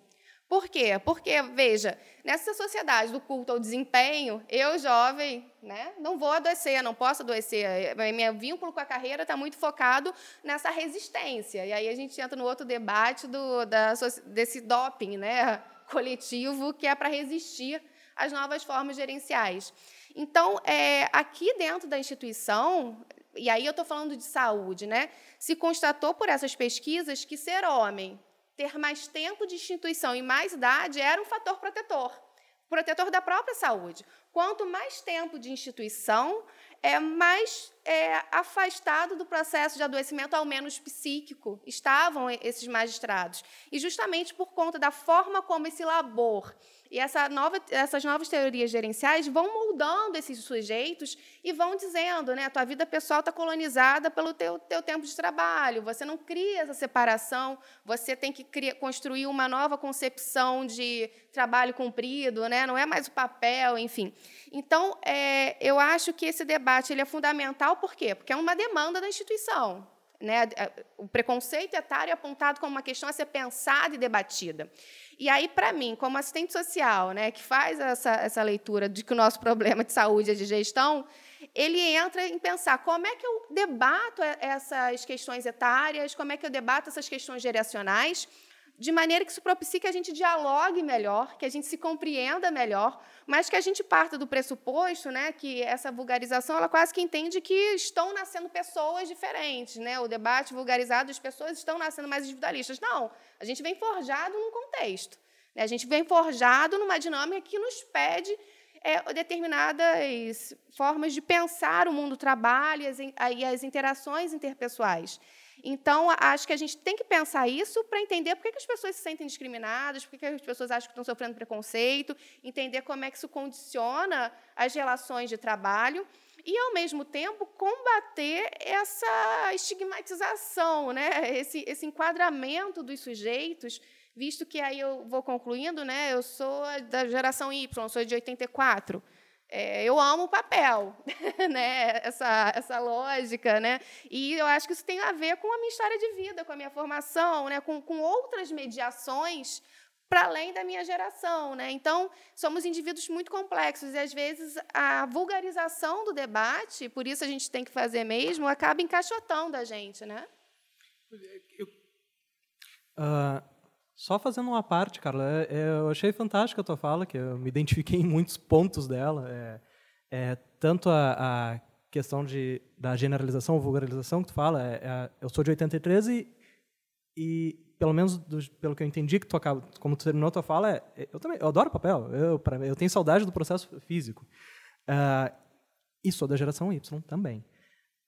Por quê? Porque, veja, nessa sociedade do culto ao desempenho, eu, jovem, né, não vou adoecer, não posso adoecer. Meu vínculo com a carreira está muito focado nessa resistência. E aí a gente entra no outro debate do, da, desse doping né, coletivo, que é para resistir as novas formas gerenciais. Então, é, aqui dentro da instituição, e aí eu estou falando de saúde, né, se constatou por essas pesquisas que ser homem, ter mais tempo de instituição e mais idade era um fator protetor protetor da própria saúde. Quanto mais tempo de instituição, é mais é, afastado do processo de adoecimento, ao menos psíquico, estavam esses magistrados. E justamente por conta da forma como esse labor e essa nova, essas novas teorias gerenciais vão moldando esses sujeitos e vão dizendo, né, a tua vida pessoal está colonizada pelo teu, teu tempo de trabalho, você não cria essa separação, você tem que criar, construir uma nova concepção de trabalho cumprido, né, não é mais o papel, enfim. Então, é, eu acho que esse debate ele é fundamental, por quê? Porque é uma demanda da instituição. Né? O preconceito etário é apontado como uma questão a ser pensada e debatida. E aí, para mim, como assistente social, né, que faz essa, essa leitura de que o nosso problema de saúde é de gestão, ele entra em pensar como é que eu debato essas questões etárias, como é que eu debato essas questões geracionais, de maneira que isso propicie que a gente dialogue melhor, que a gente se compreenda melhor, mas que a gente parta do pressuposto né, que essa vulgarização ela quase que entende que estão nascendo pessoas diferentes. Né? O debate vulgarizado, as pessoas estão nascendo mais individualistas. Não, a gente vem forjado num contexto. Né? A gente vem forjado numa dinâmica que nos pede é, determinadas formas de pensar o mundo do trabalho e as interações interpessoais. Então, acho que a gente tem que pensar isso para entender por que, as pessoas se sentem discriminadas, por que, as pessoas acham que estão sofrendo preconceito, entender como é que isso condiciona as relações de trabalho e, ao mesmo tempo, combater essa estigmatização, né? esse, esse enquadramento dos sujeitos, visto que aí eu vou concluindo, né? eu sou da geração Y, sou de 84. É, eu amo o papel, né? essa, essa lógica. Né? E eu acho que isso tem a ver com a minha história de vida, com a minha formação, né? com, com outras mediações para além da minha geração. Né? Então, somos indivíduos muito complexos e, às vezes, a vulgarização do debate, por isso a gente tem que fazer mesmo, acaba encaixotando a gente. Né? Eu, uh, só fazendo uma parte, Carla, é, é, eu achei fantástica a tua fala, que eu me identifiquei em muitos pontos dela. É, é tanto a, a, questão de, da generalização ou vulgarização que tu fala, é, é, eu sou de 83 e, e pelo menos do, pelo que eu entendi que tu acaba, como tu terminou a tua fala, é, eu também eu adoro papel. Eu, pra, eu tenho saudade do processo físico. Uh, e sou da geração Y também.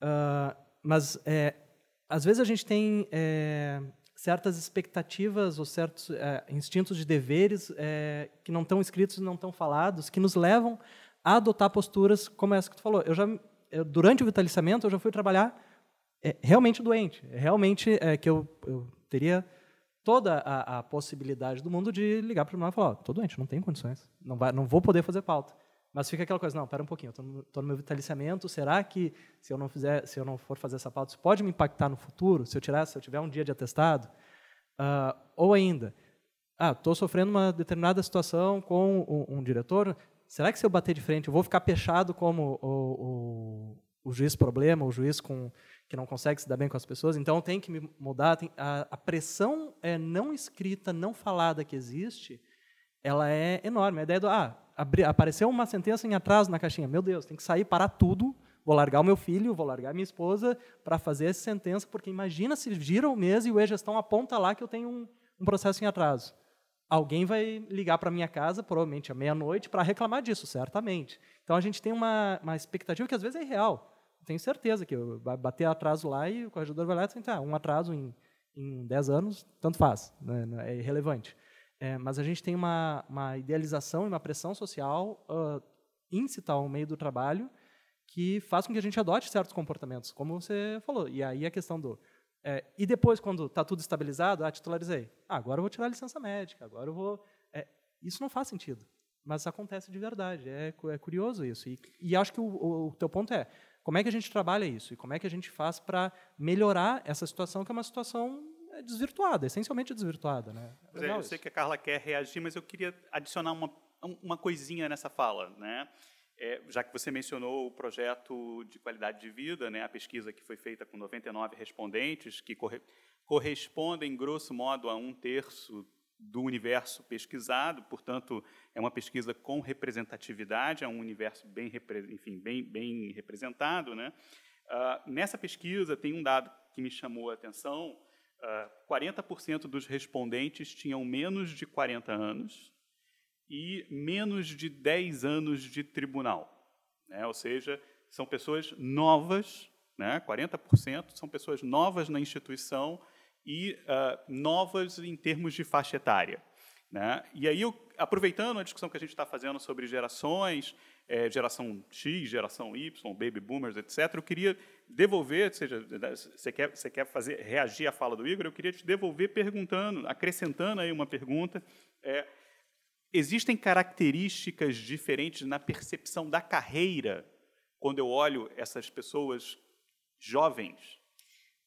Uh, mas às vezes a gente tem certas expectativas ou certos é, instintos de deveres é, que não estão escritos e não estão falados, que nos levam a adotar posturas como essa que tu falou. Eu já eu, durante o vitaliciamento eu já fui trabalhar é, realmente doente, realmente que eu, eu teria toda a, a, possibilidade do mundo de ligar para o tribunal e falar: estou doente, não tenho condições, não, vai, não vou poder fazer pauta. Mas fica aquela coisa, não, espera um pouquinho, eu no, no, meu vitaliciamento, será que se eu não fizer, se eu não for fazer essa pauta, isso pode me impactar no futuro? Se eu tirar, se eu tiver um dia de atestado? Uh, ou ainda, ah, estou sofrendo uma determinada situação com um, um, diretor, será que se eu bater de frente, eu vou ficar fechado como o, o, o juiz problema, o juiz com que não consegue se dar bem com as pessoas, então tem que me mudar. Tem, a, a, pressão é, não escrita, não falada que existe, ela é enorme. A ideia do, ah, abri, apareceu uma sentença em atraso na caixinha, meu Deus, tem que sair, parar tudo, vou largar o meu filho, vou largar minha esposa para fazer essa sentença, porque imagina se gira o mês e o e-gestão aponta lá que eu tenho um, um processo em atraso. Alguém vai ligar para minha casa, provavelmente à meia-noite, para reclamar disso, certamente. Então a gente tem uma, uma expectativa que às vezes é irreal tenho certeza que vai bater atraso lá e o corregedor vai lá e diz, um atraso em, em 10 anos, tanto faz, né, é irrelevante. É, mas a gente tem uma, uma idealização e uma pressão social uh, íncita ao meio do trabalho que faz com que a gente adote certos comportamentos, como você falou. E aí a questão do... É, e depois, quando está tudo estabilizado, ah, titularizei. Ah, agora eu vou tirar a licença médica, agora eu vou... É, isso não faz sentido, mas acontece de verdade. É, é curioso isso. E, e acho que o, o teu ponto é, como é que a gente trabalha isso? E como é que a gente faz para melhorar essa situação, que é uma situação é, desvirtuada, essencialmente desvirtuada. Né? É, eu sei que a Carla quer reagir, mas eu queria adicionar uma, uma coisinha nessa fala. Né? É, já que você mencionou o projeto de qualidade de vida, né, a pesquisa que foi feita com 99 respondentes, que corre, correspondem, grosso modo, a um terço do universo pesquisado, portanto, é uma pesquisa com representatividade, é um universo bem, enfim, bem, bem representado. Né? Uh, nessa pesquisa, tem um dado que me chamou a atenção: uh, 40% dos respondentes tinham menos de 40 anos e menos de 10 anos de tribunal. Né? Ou seja, são pessoas novas, né? 40% são pessoas novas na instituição e uh, novas em termos de faixa etária. Né? E aí, aproveitando a discussão que a gente está fazendo sobre gerações, é, geração X, geração Y, baby boomers, etc., eu queria devolver, seja, você quer, você quer fazer, reagir à fala do Igor, eu queria te devolver perguntando, acrescentando aí uma pergunta. É, existem características diferentes na percepção da carreira quando eu olho essas pessoas jovens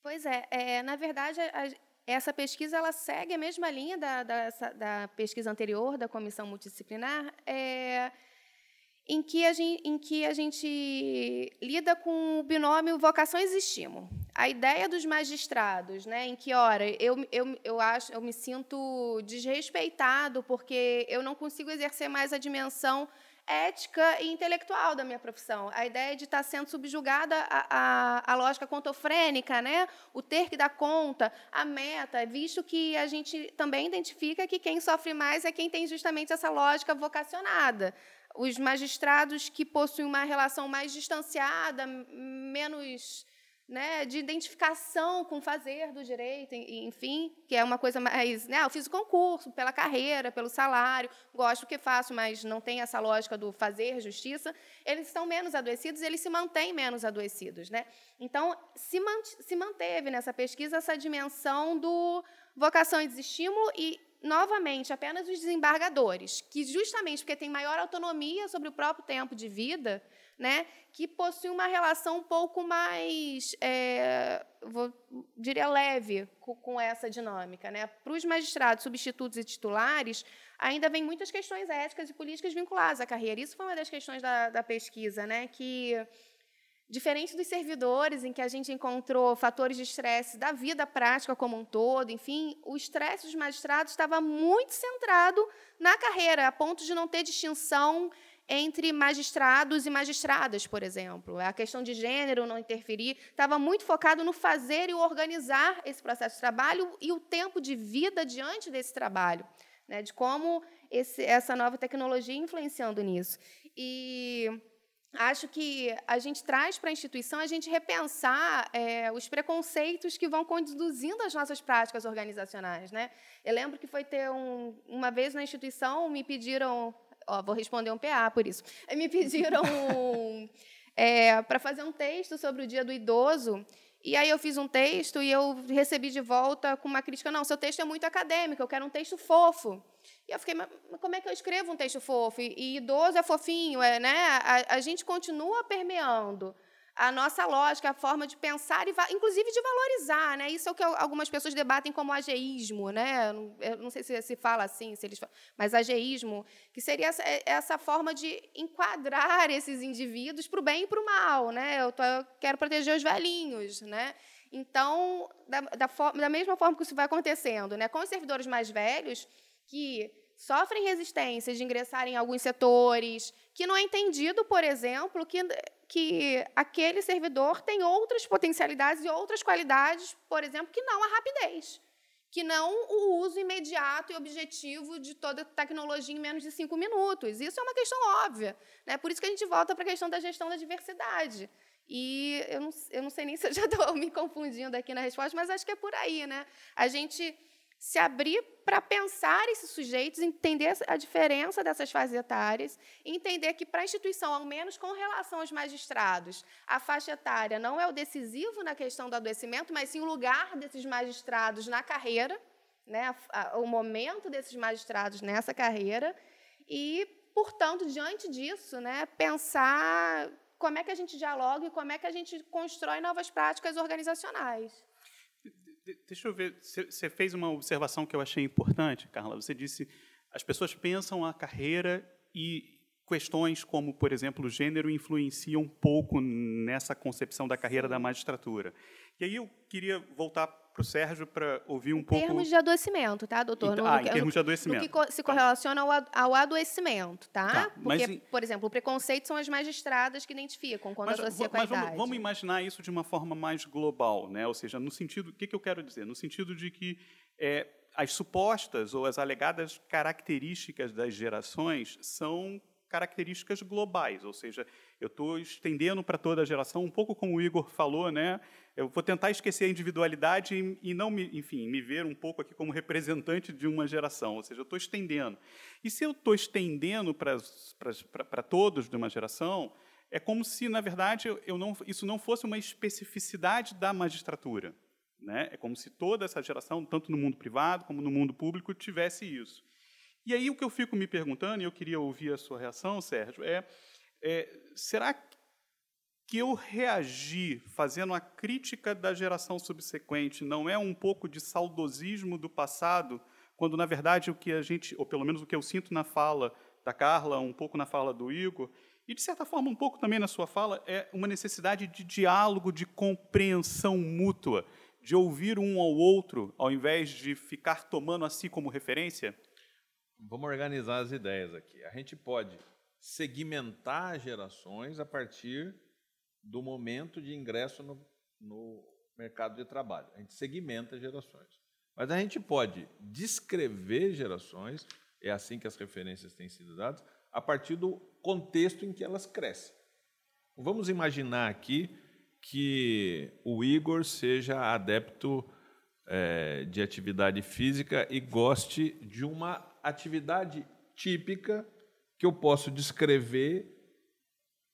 Pois é, é na verdade, a, essa pesquisa ela segue a mesma linha da, da, da pesquisa anterior da comissão multidisciplinar, é, em, que a gente, em que a gente lida com o binômio vocações e estímulo. A ideia dos magistrados, né, em que hora eu, eu, eu acho eu me sinto desrespeitado porque eu não consigo exercer mais a dimensão ética e intelectual da minha profissão. A ideia de estar sendo subjugada à, à, à lógica contofrênica, né? o ter que dar conta, a meta, visto que a gente também identifica que quem sofre mais é quem tem justamente essa lógica vocacionada. Os magistrados que possuem uma relação mais distanciada, menos né, de identificação com o fazer do direito, enfim, que é uma coisa mais. Né, eu fiz o concurso pela carreira, pelo salário, gosto do que faço, mas não tem essa lógica do fazer justiça. Eles estão menos adoecidos, eles se mantêm menos adoecidos. Né? Então, se, se manteve nessa pesquisa essa dimensão do vocação e desestímulo e novamente, apenas os desembargadores, que justamente porque têm maior autonomia sobre o próprio tempo de vida, né, que possui uma relação um pouco mais, é, vou, diria, leve com, com essa dinâmica. Né? Para os magistrados, substitutos e titulares, ainda vem muitas questões éticas e políticas vinculadas à carreira. Isso foi uma das questões da, da pesquisa, né, que Diferente dos servidores, em que a gente encontrou fatores de estresse da vida prática como um todo, enfim, o estresse dos magistrados estava muito centrado na carreira, a ponto de não ter distinção entre magistrados e magistradas, por exemplo. A questão de gênero não interferir, estava muito focado no fazer e organizar esse processo de trabalho e o tempo de vida diante desse trabalho, né, de como esse, essa nova tecnologia influenciando nisso. E acho que a gente traz para a instituição a gente repensar é, os preconceitos que vão conduzindo as nossas práticas organizacionais. Né? Eu lembro que foi ter um, uma vez na instituição, me pediram Ó, vou responder um PA por isso. Me pediram é, para fazer um texto sobre o Dia do Idoso. E aí eu fiz um texto e eu recebi de volta com uma crítica: não, seu texto é muito acadêmico, eu quero um texto fofo. E eu fiquei, mas como é que eu escrevo um texto fofo? E, e idoso é fofinho, é, né? A, a gente continua permeando a nossa lógica, a forma de pensar e, inclusive, de valorizar, né? Isso é o que algumas pessoas debatem como ageísmo, né? Eu não sei se se fala assim, se eles falam, mas ageísmo, que seria essa, é, essa forma de enquadrar esses indivíduos para o bem e para o mal, né? Eu, tô, eu, quero proteger os velhinhos, né? Então, da, da, da mesma forma que isso vai acontecendo, né? Com os servidores mais velhos, que sofrem resistência de ingressar em alguns setores, que não é entendido, por exemplo, que que aquele servidor tem outras potencialidades e outras qualidades, por exemplo, que não a rapidez, que não o uso imediato e objetivo de toda tecnologia em menos de cinco minutos. Isso é uma questão óbvia. Né? Por isso que a gente volta para a questão da gestão da diversidade. E eu não, eu não sei nem se eu já estou me confundindo aqui na resposta, mas acho que é por aí. Né? A gente se abrir para pensar esses sujeitos, entender a diferença dessas fases etárias, entender que, para a instituição, ao menos com relação aos magistrados, a faixa etária não é o decisivo na questão do adoecimento, mas sim o lugar desses magistrados na carreira, né, o momento desses magistrados nessa carreira, e, portanto, diante disso, né, pensar como é que a gente dialoga e como é que a gente constrói novas práticas organizacionais. Deixa eu ver, você fez uma observação que eu achei importante, Carla. Você disse as pessoas pensam a carreira e questões como, por exemplo, o gênero influenciam um pouco nessa concepção da carreira da magistratura. E aí eu queria voltar para o Sérgio para ouvir um em pouco. Em termos de adoecimento, tá, doutor? Então, no, ah, em termos de adoecimento. No que se correlaciona ao, ao adoecimento, tá? tá Porque, mas, por exemplo, o preconceito são as magistradas que identificam quando mas, associa com a mas idade. Vamos, vamos imaginar isso de uma forma mais global, né? Ou seja, no sentido, o que, que eu quero dizer? No sentido de que é, as supostas ou as alegadas características das gerações são características globais, ou seja, eu estou estendendo para toda a geração, um pouco como o Igor falou, né? Eu vou tentar esquecer a individualidade e, e não me, enfim, me ver um pouco aqui como representante de uma geração, ou seja, eu estou estendendo. E se eu estou estendendo para todos de uma geração, é como se, na verdade, eu não, isso não fosse uma especificidade da magistratura. Né? É como se toda essa geração, tanto no mundo privado como no mundo público, tivesse isso. E aí o que eu fico me perguntando, e eu queria ouvir a sua reação, Sérgio, é, é será que eu reagir fazendo a crítica da geração subsequente não é um pouco de saudosismo do passado, quando na verdade o que a gente, ou pelo menos o que eu sinto na fala da Carla, um pouco na fala do Igor, e de certa forma um pouco também na sua fala, é uma necessidade de diálogo, de compreensão mútua, de ouvir um ao outro, ao invés de ficar tomando a si como referência? Vamos organizar as ideias aqui. A gente pode segmentar gerações a partir do momento de ingresso no, no mercado de trabalho. A gente segmenta gerações. Mas a gente pode descrever gerações, é assim que as referências têm sido dadas, a partir do contexto em que elas crescem. Vamos imaginar aqui que o Igor seja adepto é, de atividade física e goste de uma atividade típica que eu posso descrever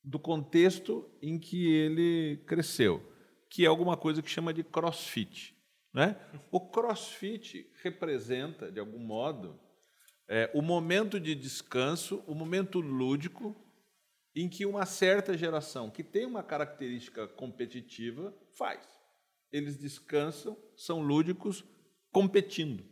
do contexto em que ele cresceu, que é alguma coisa que chama de crossfit. Né? O crossfit representa, de algum modo, é, o momento de descanso, o momento lúdico em que uma certa geração que tem uma característica competitiva faz. Eles descansam, são lúdicos, competindo.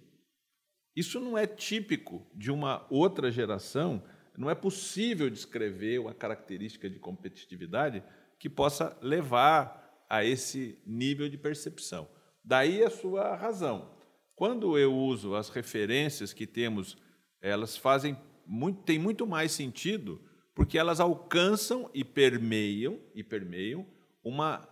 Isso não é típico de uma outra geração, não é possível descrever uma característica de competitividade que possa levar a esse nível de percepção. Daí a sua razão. Quando eu uso as referências que temos, elas fazem muito, tem muito mais sentido porque elas alcançam e permeiam e permeiam uma,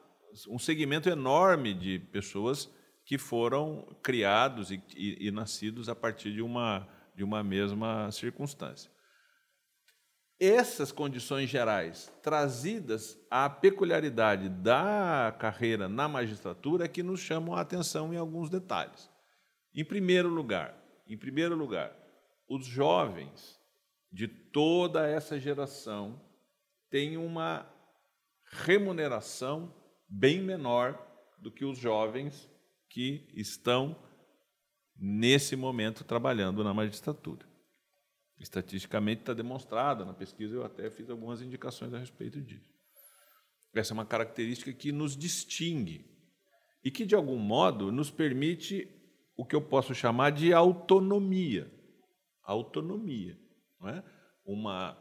um segmento enorme de pessoas que foram criados e, e, e nascidos a partir de uma, de uma mesma circunstância. Essas condições gerais, trazidas à peculiaridade da carreira na magistratura, é que nos chamam a atenção em alguns detalhes. Em primeiro lugar, em primeiro lugar, os jovens de toda essa geração têm uma remuneração bem menor do que os jovens que estão nesse momento trabalhando na magistratura. Estatisticamente está demonstrado, na pesquisa eu até fiz algumas indicações a respeito disso. Essa é uma característica que nos distingue e que, de algum modo, nos permite o que eu posso chamar de autonomia. Autonomia. Não é? Uma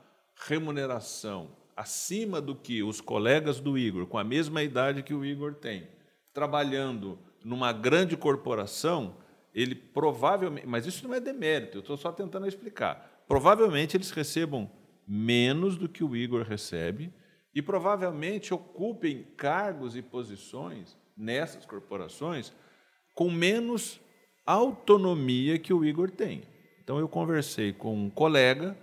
remuneração acima do que os colegas do Igor, com a mesma idade que o Igor tem, trabalhando numa grande corporação, ele provavelmente, mas isso não é demérito, eu estou só tentando explicar. Provavelmente eles recebam menos do que o Igor recebe e provavelmente ocupem cargos e posições nessas corporações com menos autonomia que o Igor tem. Então eu conversei com um colega,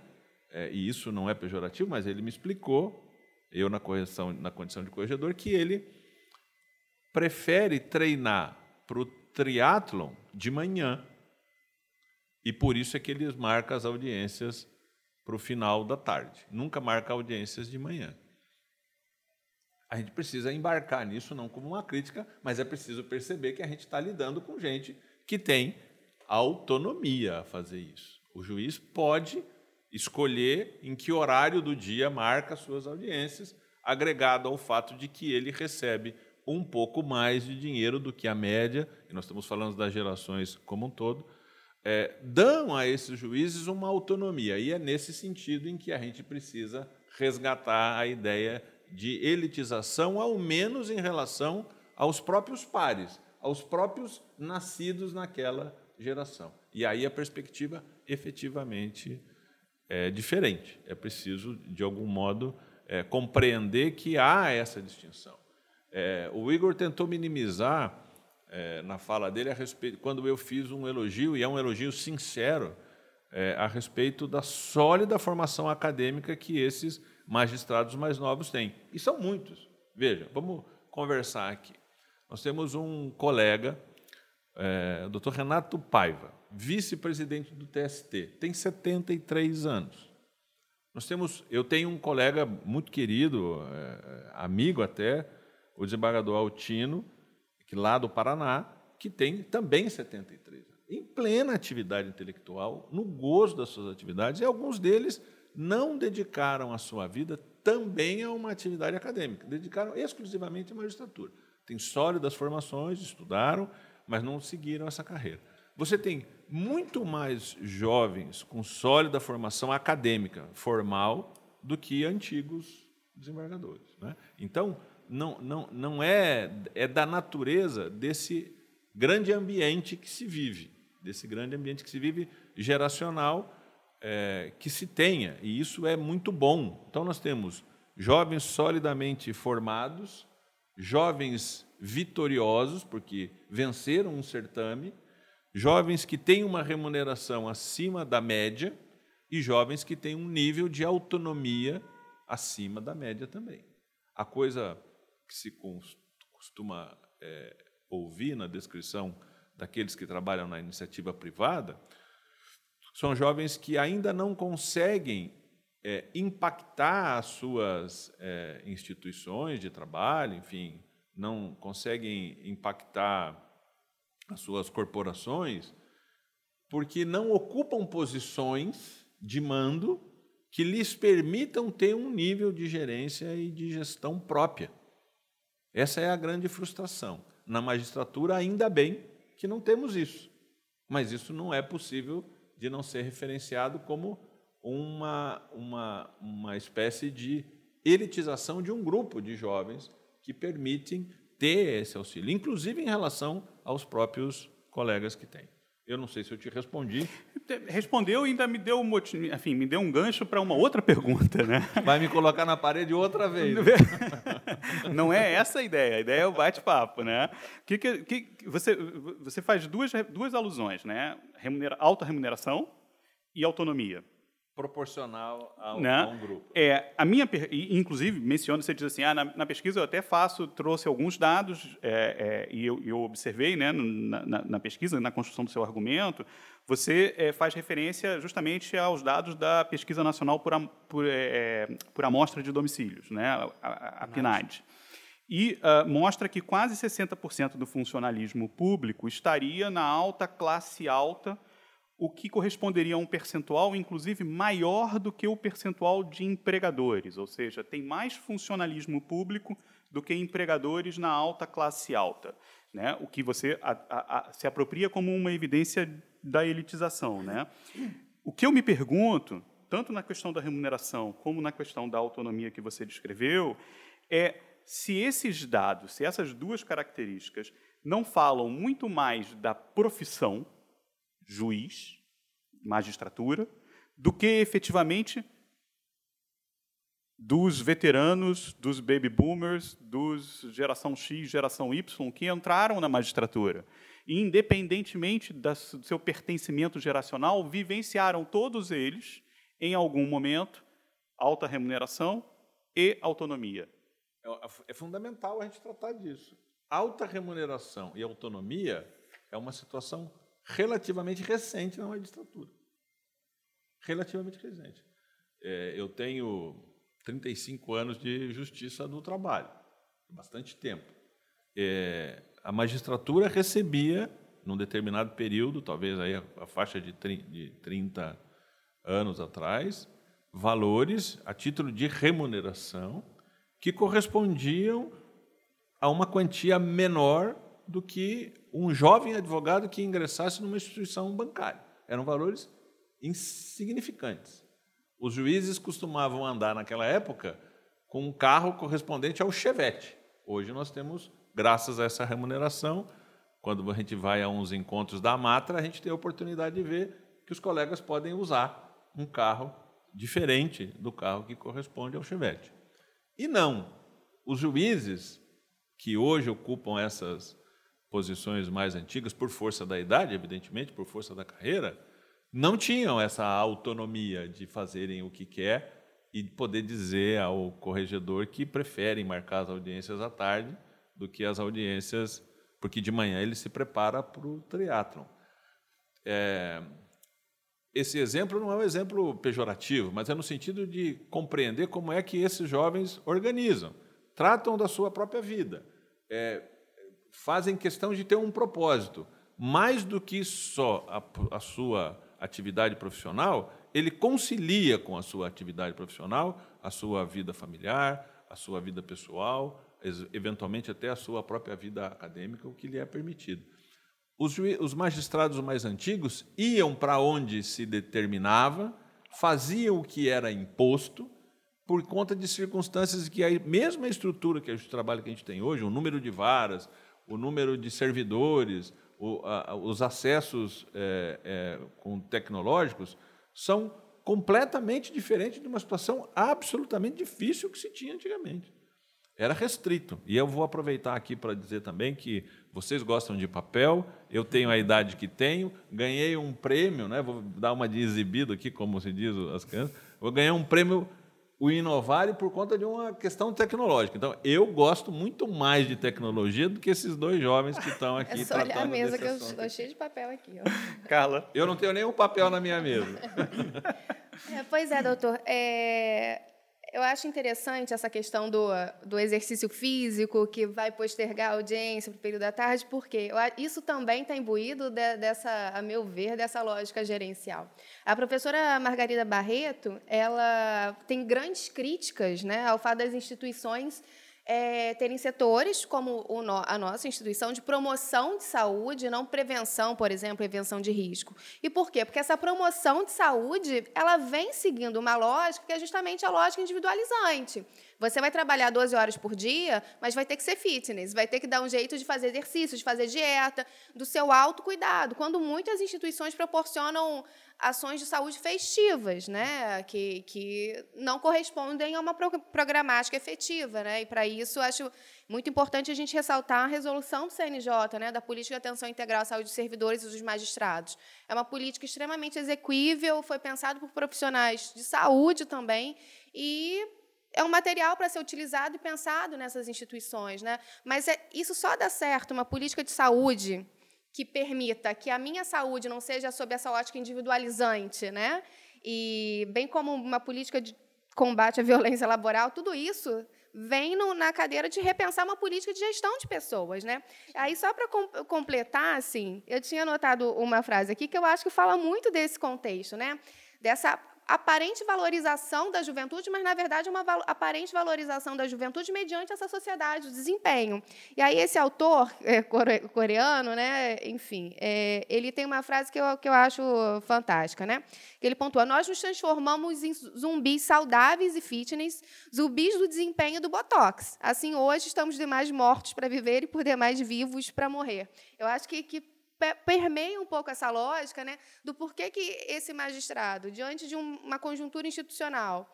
é, e isso não é pejorativo, mas ele me explicou, eu na correção, na condição de corregedor, que ele prefere treinar para o triatlon de manhã. E por isso é que ele marca as audiências para o final da tarde. Nunca marca audiências de manhã. A gente precisa embarcar nisso, não como uma crítica, mas é preciso perceber que a gente está lidando com gente que tem autonomia a fazer isso. O juiz pode escolher em que horário do dia marca suas audiências, agregado ao fato de que ele recebe um pouco mais de dinheiro do que a média, e nós estamos falando das gerações como um todo, é, dão a esses juízes uma autonomia. E é nesse sentido em que a gente precisa resgatar a ideia de elitização, ao menos em relação aos próprios pares, aos próprios nascidos naquela geração. E aí a perspectiva efetivamente é diferente. É preciso, de algum modo, é, compreender que há essa distinção. É, o Igor tentou minimizar é, na fala dele a respeito, quando eu fiz um elogio, e é um elogio sincero, é, a respeito da sólida formação acadêmica que esses magistrados mais novos têm. E são muitos. Veja, vamos conversar aqui. Nós temos um colega, é, o doutor Renato Paiva, vice-presidente do TST, tem 73 anos. Nós temos, eu tenho um colega muito querido, é, amigo até, o desembargador Altino, que lá do Paraná, que tem também 73 anos, em plena atividade intelectual, no gozo das suas atividades, e alguns deles não dedicaram a sua vida também a uma atividade acadêmica, dedicaram exclusivamente à magistratura. Tem sólidas formações, estudaram, mas não seguiram essa carreira. Você tem muito mais jovens com sólida formação acadêmica formal do que antigos desembargadores. Né? Então, não, não, não é, é da natureza desse grande ambiente que se vive, desse grande ambiente que se vive geracional é, que se tenha, e isso é muito bom. Então, nós temos jovens solidamente formados, jovens vitoriosos, porque venceram um certame, jovens que têm uma remuneração acima da média e jovens que têm um nível de autonomia acima da média também. A coisa que se costuma é, ouvir na descrição daqueles que trabalham na iniciativa privada são jovens que ainda não conseguem é, impactar as suas é, instituições de trabalho, enfim, não conseguem impactar as suas corporações, porque não ocupam posições de mando que lhes permitam ter um nível de gerência e de gestão própria. Essa é a grande frustração. Na magistratura, ainda bem que não temos isso. Mas isso não é possível de não ser referenciado como uma, uma, uma espécie de elitização de um grupo de jovens que permitem ter esse auxílio, inclusive em relação aos próprios colegas que têm. Eu não sei se eu te respondi. Respondeu e ainda me deu, enfim, me deu um gancho para uma outra pergunta, né? Vai me colocar na parede outra vez. Não é essa a ideia. A ideia é o bate-papo, né? Que, que, que, você, você faz duas, duas alusões, né? Remunera, alta remuneração e autonomia proporcional ao, né? a um grupo. É, a minha, inclusive, menciona, você diz assim, ah, na, na pesquisa eu até faço, trouxe alguns dados é, é, e eu, eu, observei né, na, na, na, pesquisa, na construção do seu argumento, você é, faz referência justamente aos dados da Pesquisa Nacional por, por, é, por Amostra de Domicílios, né, a, a, a PNAD. E uh, mostra que quase 60% do funcionalismo público estaria na alta classe alta, o que corresponderia a um percentual, inclusive, maior do que o percentual de empregadores, ou seja, tem mais funcionalismo público do que empregadores na alta classe alta, né? o que você a, a, a, se apropria como uma evidência da elitização. Né? O que eu me pergunto, tanto na questão da remuneração como na questão da autonomia que você descreveu, é se esses dados, se essas duas características não falam muito mais da profissão, juiz, magistratura, do que efetivamente dos veteranos, dos baby boomers, dos geração X, geração Y, que entraram na magistratura. E, independentemente do seu pertencimento geracional, vivenciaram todos eles, em algum momento, alta remuneração e autonomia. É, é fundamental a gente tratar disso. Alta remuneração e autonomia é uma situação relativamente recente na magistratura. Relativamente recente. É, eu tenho 35 anos de justiça do trabalho, bastante tempo. É, a magistratura recebia, num determinado período, talvez aí a, a faixa de, de 30 anos atrás, valores a título de remuneração que correspondiam a uma quantia menor do que um jovem advogado que ingressasse numa instituição bancária. Eram valores insignificantes. Os juízes costumavam andar naquela época com um carro correspondente ao Chevette. Hoje nós temos, graças a essa remuneração, quando a gente vai a uns encontros da Matra, a gente tem a oportunidade de ver que os colegas podem usar um carro diferente do carro que corresponde ao Chevette. E não, os juízes que hoje ocupam essas posições mais antigas, por força da idade, evidentemente, por força da carreira, não tinham essa autonomia de fazerem o que quer e poder dizer ao corregedor que preferem marcar as audiências à tarde do que as audiências, porque de manhã ele se prepara para o triatlon. É, esse exemplo não é um exemplo pejorativo, mas é no sentido de compreender como é que esses jovens organizam, tratam da sua própria vida, é, fazem questão de ter um propósito. Mais do que só a, a sua atividade profissional, ele concilia com a sua atividade profissional a sua vida familiar, a sua vida pessoal, eventualmente até a sua própria vida acadêmica, o que lhe é permitido. Os, os magistrados mais antigos iam para onde se determinava, faziam o que era imposto, por conta de circunstâncias que a mesma estrutura que o trabalho que a gente tem hoje, o número de varas, o número de servidores, o, a, os acessos é, é, com tecnológicos, são completamente diferentes de uma situação absolutamente difícil que se tinha antigamente. Era restrito. E eu vou aproveitar aqui para dizer também que vocês gostam de papel, eu tenho a idade que tenho, ganhei um prêmio, né? vou dar uma de exibido aqui, como se diz as crianças, vou ganhar um prêmio o Inovare por conta de uma questão tecnológica. Então, eu gosto muito mais de tecnologia do que esses dois jovens que estão aqui é só olhar a mesa que eu estou cheio de papel aqui. Ó. Carla. Eu não tenho nenhum papel na minha mesa. É, pois é, doutor. É, eu acho interessante essa questão do, do exercício físico, que vai postergar a audiência para o período da tarde, porque isso também está imbuído de, dessa, a meu ver, dessa lógica gerencial. A professora Margarida Barreto, ela tem grandes críticas né, ao fato das instituições é, terem setores como o, a nossa instituição de promoção de saúde, não prevenção, por exemplo, prevenção de risco. E por quê? Porque essa promoção de saúde ela vem seguindo uma lógica que é justamente a lógica individualizante. Você vai trabalhar 12 horas por dia, mas vai ter que ser fitness, vai ter que dar um jeito de fazer exercício, de fazer dieta, do seu autocuidado. Quando muitas instituições proporcionam ações de saúde festivas, né, que, que não correspondem a uma programática efetiva. Né? E, para isso, acho muito importante a gente ressaltar a resolução do CNJ, né, da Política de Atenção Integral à Saúde dos Servidores e dos Magistrados. É uma política extremamente exequível, foi pensado por profissionais de saúde também, e é um material para ser utilizado e pensado nessas instituições. Né? Mas é, isso só dá certo, uma política de saúde que permita que a minha saúde não seja sob essa ótica individualizante, né? E bem como uma política de combate à violência laboral, tudo isso vem no, na cadeira de repensar uma política de gestão de pessoas, né? Aí só para com, completar, assim, eu tinha anotado uma frase aqui que eu acho que fala muito desse contexto, né? Dessa aparente valorização da juventude, mas na verdade uma aparente valorização da juventude mediante essa sociedade, o desempenho. E aí esse autor é, coreano, né, enfim, é, ele tem uma frase que eu, que eu acho fantástica, né? Que ele pontua: nós nos transformamos em zumbis saudáveis e fitness, zumbis do desempenho do botox. Assim, hoje estamos demais mortos para viver e por demais vivos para morrer. Eu acho que, que permeia um pouco essa lógica né, do porquê que esse magistrado, diante de uma conjuntura institucional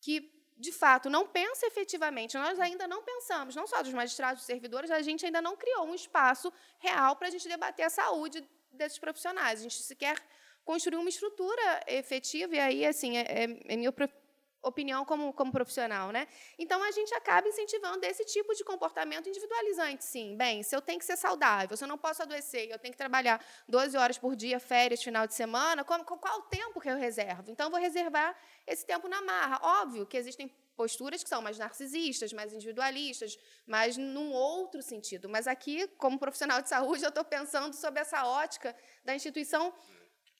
que, de fato, não pensa efetivamente, nós ainda não pensamos, não só dos magistrados, dos servidores, a gente ainda não criou um espaço real para a gente debater a saúde desses profissionais. A gente sequer construiu uma estrutura efetiva, e aí, assim, é, é, é minha opinião como, como profissional, né? Então a gente acaba incentivando esse tipo de comportamento individualizante, sim. Bem, se eu tenho que ser saudável, se eu não posso adoecer, eu tenho que trabalhar 12 horas por dia, férias, final de semana, qual, qual o tempo que eu reservo? Então eu vou reservar esse tempo na marra. Óbvio que existem posturas que são mais narcisistas, mais individualistas, mas num outro sentido. Mas aqui, como profissional de saúde, eu estou pensando sobre essa ótica da instituição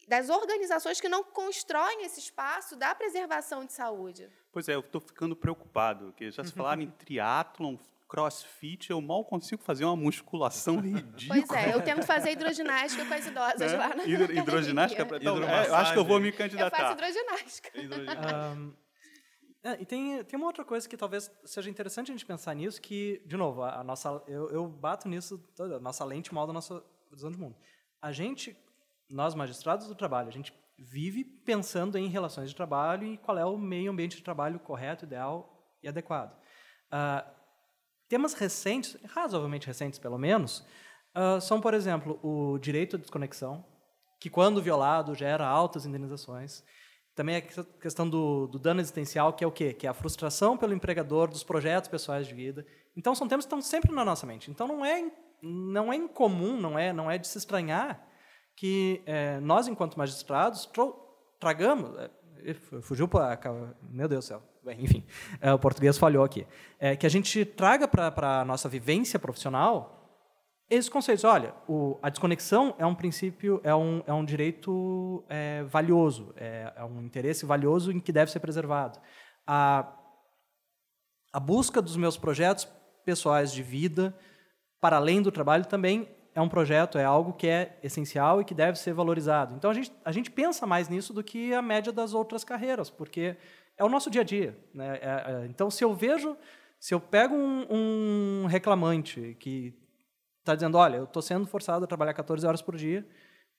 das organizações que não constroem esse espaço da preservação de saúde. Pois é, eu estou ficando preocupado, porque já se falaram em triatlon, crossfit, eu mal consigo fazer uma musculação ridícula. Pois é, eu tento fazer hidroginástica com as idosas né? lá na Hidro, Hidroginástica? Então, é, eu acho que eu vou me candidatar. Eu faço hidroginástica. um, é, e tem, tem uma outra coisa que talvez seja interessante a gente pensar nisso, que, de novo, a, a nossa, eu, eu bato nisso, a nossa lente mal da nossa visão de mundo. A gente nós magistrados do trabalho, a gente vive pensando em relações de trabalho e qual é o meio ambiente de trabalho correto, ideal e adequado. Uh, temas recentes, razoavelmente recentes pelo menos, uh, são, por exemplo, o direito à desconexão, que quando violado gera altas indenizações. Também a questão do, do, dano existencial, que é o quê? Que é a frustração pelo empregador dos projetos pessoais de vida. Então, são temas que estão sempre na nossa mente. Então, não é, não é incomum, não é, não é de se estranhar que é, nós, enquanto magistrados, tragamos. É, fugiu para. Meu Deus do céu. Bem, enfim, é, o português falhou aqui. É, que a gente traga para a nossa vivência profissional esses conceitos. Olha, o, a desconexão é um princípio, é um, é um direito é, valioso, é, é, um interesse valioso em que deve ser preservado. A, a busca dos meus projetos pessoais de vida, para além do trabalho, também é um projeto, é algo que é essencial e que deve ser valorizado. Então a gente, a gente pensa mais nisso do que a média das outras carreiras, porque é o nosso dia a dia. Né? É, é, então se eu vejo, se eu pego um, um reclamante que está dizendo, olha, eu estou sendo forçado a trabalhar 14 horas por dia,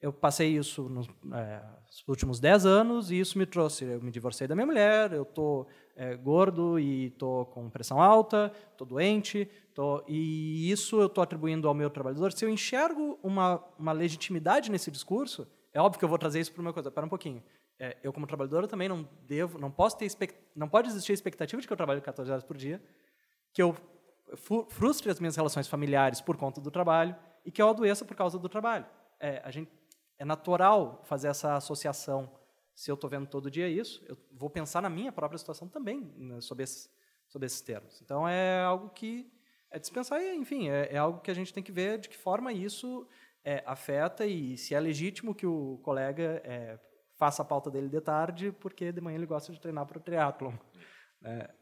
eu passei isso nos, é, últimos 10 anos e isso me trouxe, eu me divorciei da minha mulher, eu estou é, gordo e estou com pressão alta, estou doente, tô, e isso eu estou atribuindo ao meu trabalhador. Se eu enxergo uma, uma legitimidade nesse discurso, é óbvio que eu vou trazer isso para uma coisa. Espera um pouquinho. É, eu como trabalhador também não devo, não posso ter não pode existir a expectativa de que eu trabalhe 14 horas por dia, que eu frustre as minhas relações familiares por conta do trabalho e que eu adoeça por causa do trabalho. É, a gente é natural fazer essa associação se eu estou vendo todo dia isso, eu vou pensar na minha própria situação também né, sobre, esses, sobre esses termos. Então, é algo que é dispensar, enfim, é, é algo que a gente tem que ver de que forma isso é, afeta e se é legítimo que o colega é, faça a pauta dele de tarde, porque de manhã ele gosta de treinar para o triatlon. É.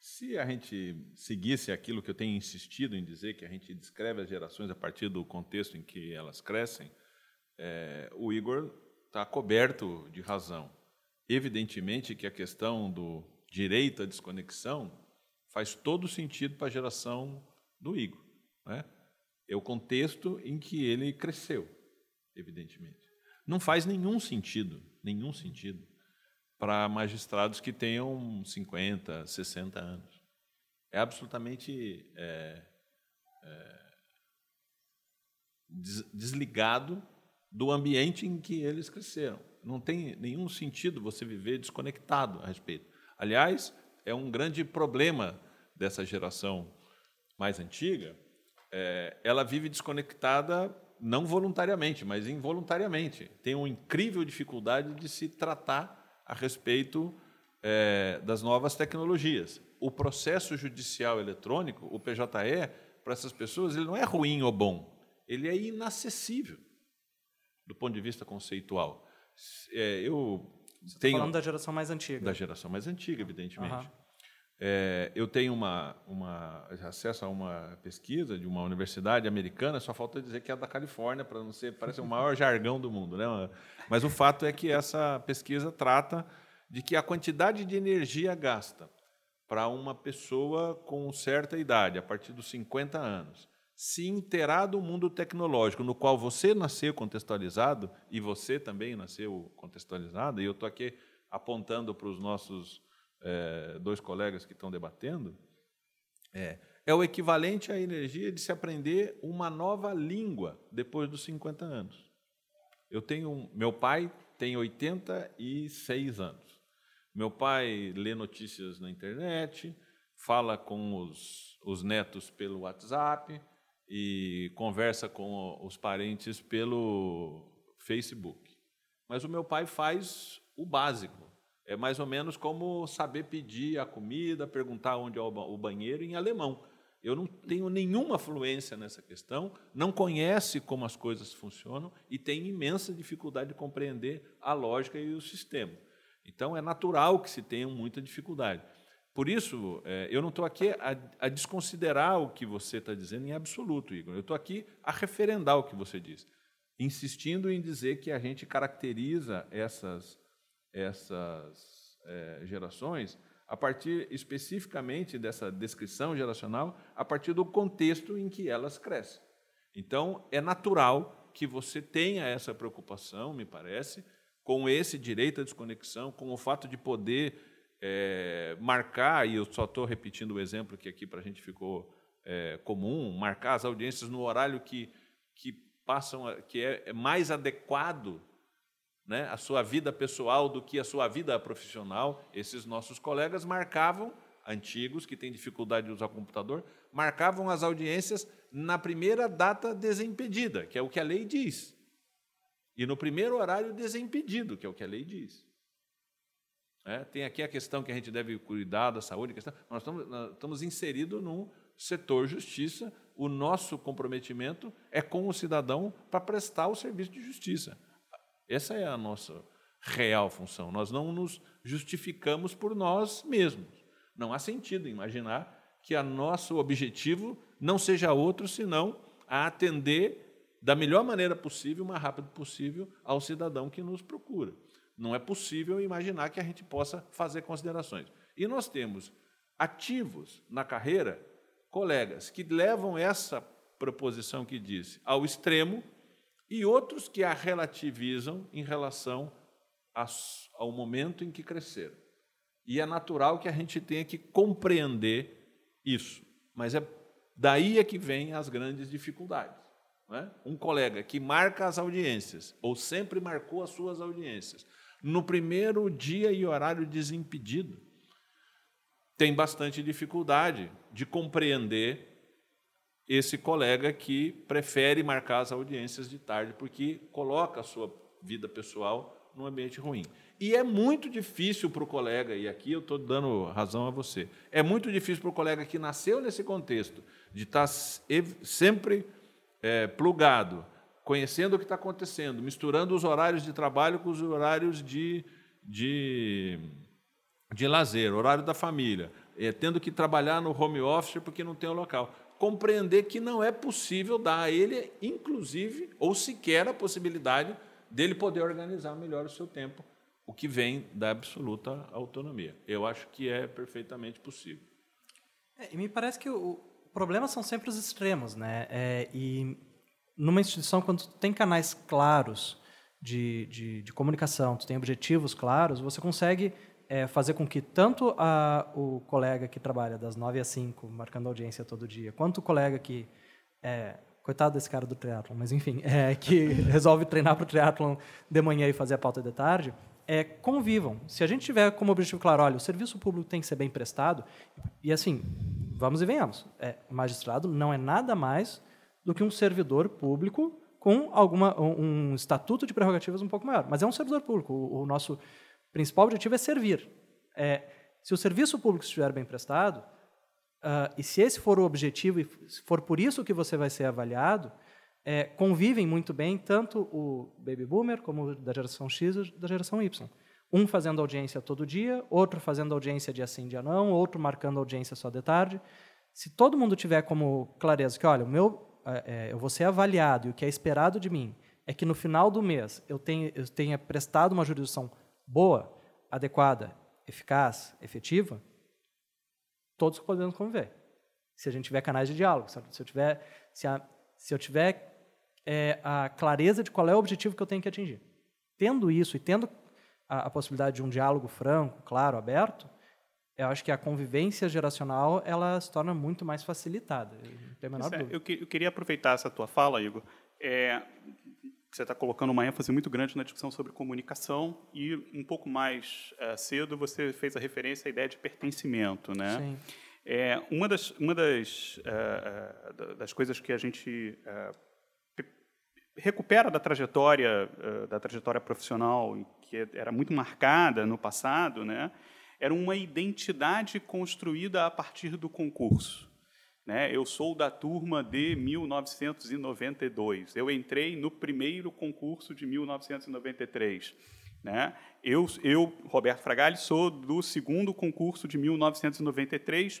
Se a gente seguisse aquilo que eu tenho insistido em dizer, que a gente descreve as gerações a partir do contexto em que elas crescem, é, o Igor está coberto de razão. Evidentemente que a questão do direito à desconexão faz todo sentido para a geração do Igor. Né? É o contexto em que ele cresceu, evidentemente. Não faz nenhum sentido, nenhum sentido, para magistrados que tenham 50, 60 anos. É absolutamente é, é, desligado do ambiente em que eles cresceram. Não tem nenhum sentido você viver desconectado a respeito. Aliás, é um grande problema dessa geração mais antiga. É, ela vive desconectada não voluntariamente, mas involuntariamente. Tem uma incrível dificuldade de se tratar a respeito é, das novas tecnologias. O processo judicial eletrônico, o PJE, para essas pessoas, ele não é ruim ou bom, ele é inacessível do ponto de vista conceitual. É, eu Você tá tenho falando da geração mais antiga. da geração mais antiga, evidentemente. Aham. É, eu tenho uma, uma acesso a uma pesquisa de uma universidade americana, só falta dizer que é da Califórnia, para não ser, parece o maior jargão do mundo. Né? Mas o fato é que essa pesquisa trata de que a quantidade de energia gasta para uma pessoa com certa idade, a partir dos 50 anos, se inteirar do mundo tecnológico, no qual você nasceu contextualizado, e você também nasceu contextualizado, e eu estou aqui apontando para os nossos eh, dois colegas que estão debatendo, é, é o equivalente à energia de se aprender uma nova língua depois dos 50 anos. Eu tenho, meu pai tem 86 anos. Meu pai lê notícias na internet, fala com os, os netos pelo WhatsApp e conversa com os parentes pelo Facebook. Mas o meu pai faz o básico. É mais ou menos como saber pedir a comida, perguntar onde é o ba- o banheiro em alemão. Eu não tenho nenhuma fluência nessa questão, não conhece como as coisas funcionam e tem imensa dificuldade de compreender a lógica e o sistema. Então, é natural que se tenha muita dificuldade. Por isso, eh, eu não estou aqui a, a desconsiderar o que você está dizendo em absoluto, Igor. Eu estou aqui a referendar o que você diz, insistindo em dizer que a gente caracteriza essas, essas eh, gerações a partir especificamente dessa descrição geracional, a partir do contexto em que elas crescem. Então, é natural que você tenha essa preocupação, me parece, com esse direito à desconexão, com o fato de poder eh, marcar, e eu só estou repetindo o exemplo que aqui para a gente ficou eh, comum, marcar as audiências no horário que, que passam, que é, é mais adequado né, a sua vida pessoal do que a sua vida profissional. Esses nossos colegas marcavam, antigos, que têm dificuldade de usar computador, marcavam as audiências na primeira data desimpedida, que é o que a lei diz. E no primeiro horário desimpedido, que é o que a lei diz. É, tem aqui a questão que a gente deve cuidar da saúde, questão, nós estamos, estamos inseridos num setor justiça, o nosso comprometimento é com o cidadão para prestar o serviço de justiça. Essa é a nossa real função. Nós não nos justificamos por nós mesmos. Não há sentido imaginar que o nosso objetivo não seja outro senão a atender da melhor maneira possível, mais rápido possível, ao cidadão que nos procura. Não é possível imaginar que a gente possa fazer considerações. E nós temos ativos na carreira colegas que levam essa proposição que disse ao extremo e outros que a relativizam em relação ao momento em que cresceram. E é natural que a gente tenha que compreender isso. Mas é daí é que vem as grandes dificuldades. é? Um colega que marca as audiências, ou sempre marcou as suas audiências, no primeiro dia e horário desimpedido, tem bastante dificuldade de compreender esse colega que prefere marcar as audiências de tarde porque coloca a sua vida pessoal num ambiente ruim. E é muito difícil para o colega, e aqui eu estou dando razão a você, é muito difícil para o colega que nasceu nesse contexto, de estar sempre eh, plugado, conhecendo o que está acontecendo, misturando os horários de trabalho com os horários de, de, de lazer, horário da família, eh, tendo que trabalhar no home office porque não tem o local. Compreender que não é possível dar a ele, inclusive, ou sequer a possibilidade dele poder organizar melhor o seu tempo, o que vem da absoluta autonomia. Eu acho que é perfeitamente possível. É, e me parece que o o problema são sempre os extremos, né? É, e numa instituição, quando tu tem canais claros de, de, de comunicação, tu tem objetivos claros, você consegue é, fazer com que tanto a, o colega que trabalha das 9 às 5, marcando audiência todo dia, quanto o colega que é, coitado desse cara do triatlon, mas enfim, é, que resolve treinar para o triatlon de manhã e fazer a pauta de tarde, é, convivam. Se a gente tiver como objetivo claro, olha, o serviço público tem que ser bem prestado, e assim, vamos e venhamos, é, magistrado não é nada mais do que um servidor público com alguma um, um estatuto de prerrogativas um pouco maior, mas é um servidor público. O, o nosso principal objetivo é servir. É, se o serviço público estiver bem prestado, ah, e se esse for o objetivo e se for por isso que você vai ser avaliado, é, convivem muito bem tanto o baby boomer como da geração X e da geração Y. Um fazendo audiência todo dia, outro fazendo audiência dia sim, dia não, outro marcando audiência só de tarde. Se todo mundo tiver como clareza que, olha, o meu, é, é, eu vou ser avaliado e o que é esperado de mim é que no final do mês eu tenha, eu tenha prestado uma jurisdição boa, adequada, eficaz, efetiva, todos podemos conviver. Se a gente tiver canais de diálogo, se eu tiver, se, a, se eu tiver é, a clareza de qual é o objetivo que eu tenho que atingir. Tendo isso e tendo a, a possibilidade de um diálogo franco, claro, aberto, eu acho que a convivência geracional ela se torna muito mais facilitada. Não tem a menor é, dúvida. Eu, que, eu, queria aproveitar essa tua fala, Igor. É, você está colocando uma ênfase muito grande na discussão sobre comunicação e um pouco mais uh, cedo você fez a referência à ideia de pertencimento, né? Sim. É, uma das, uma das, uh, das coisas que a gente uh, recupera da trajetória da trajetória profissional que era muito marcada no passado, né? Era uma identidade construída a partir do concurso. Né? Eu sou da turma de 1992. Eu entrei no primeiro concurso de 1993. Né? Eu, eu, Roberto Fragali, sou do segundo concurso de 1993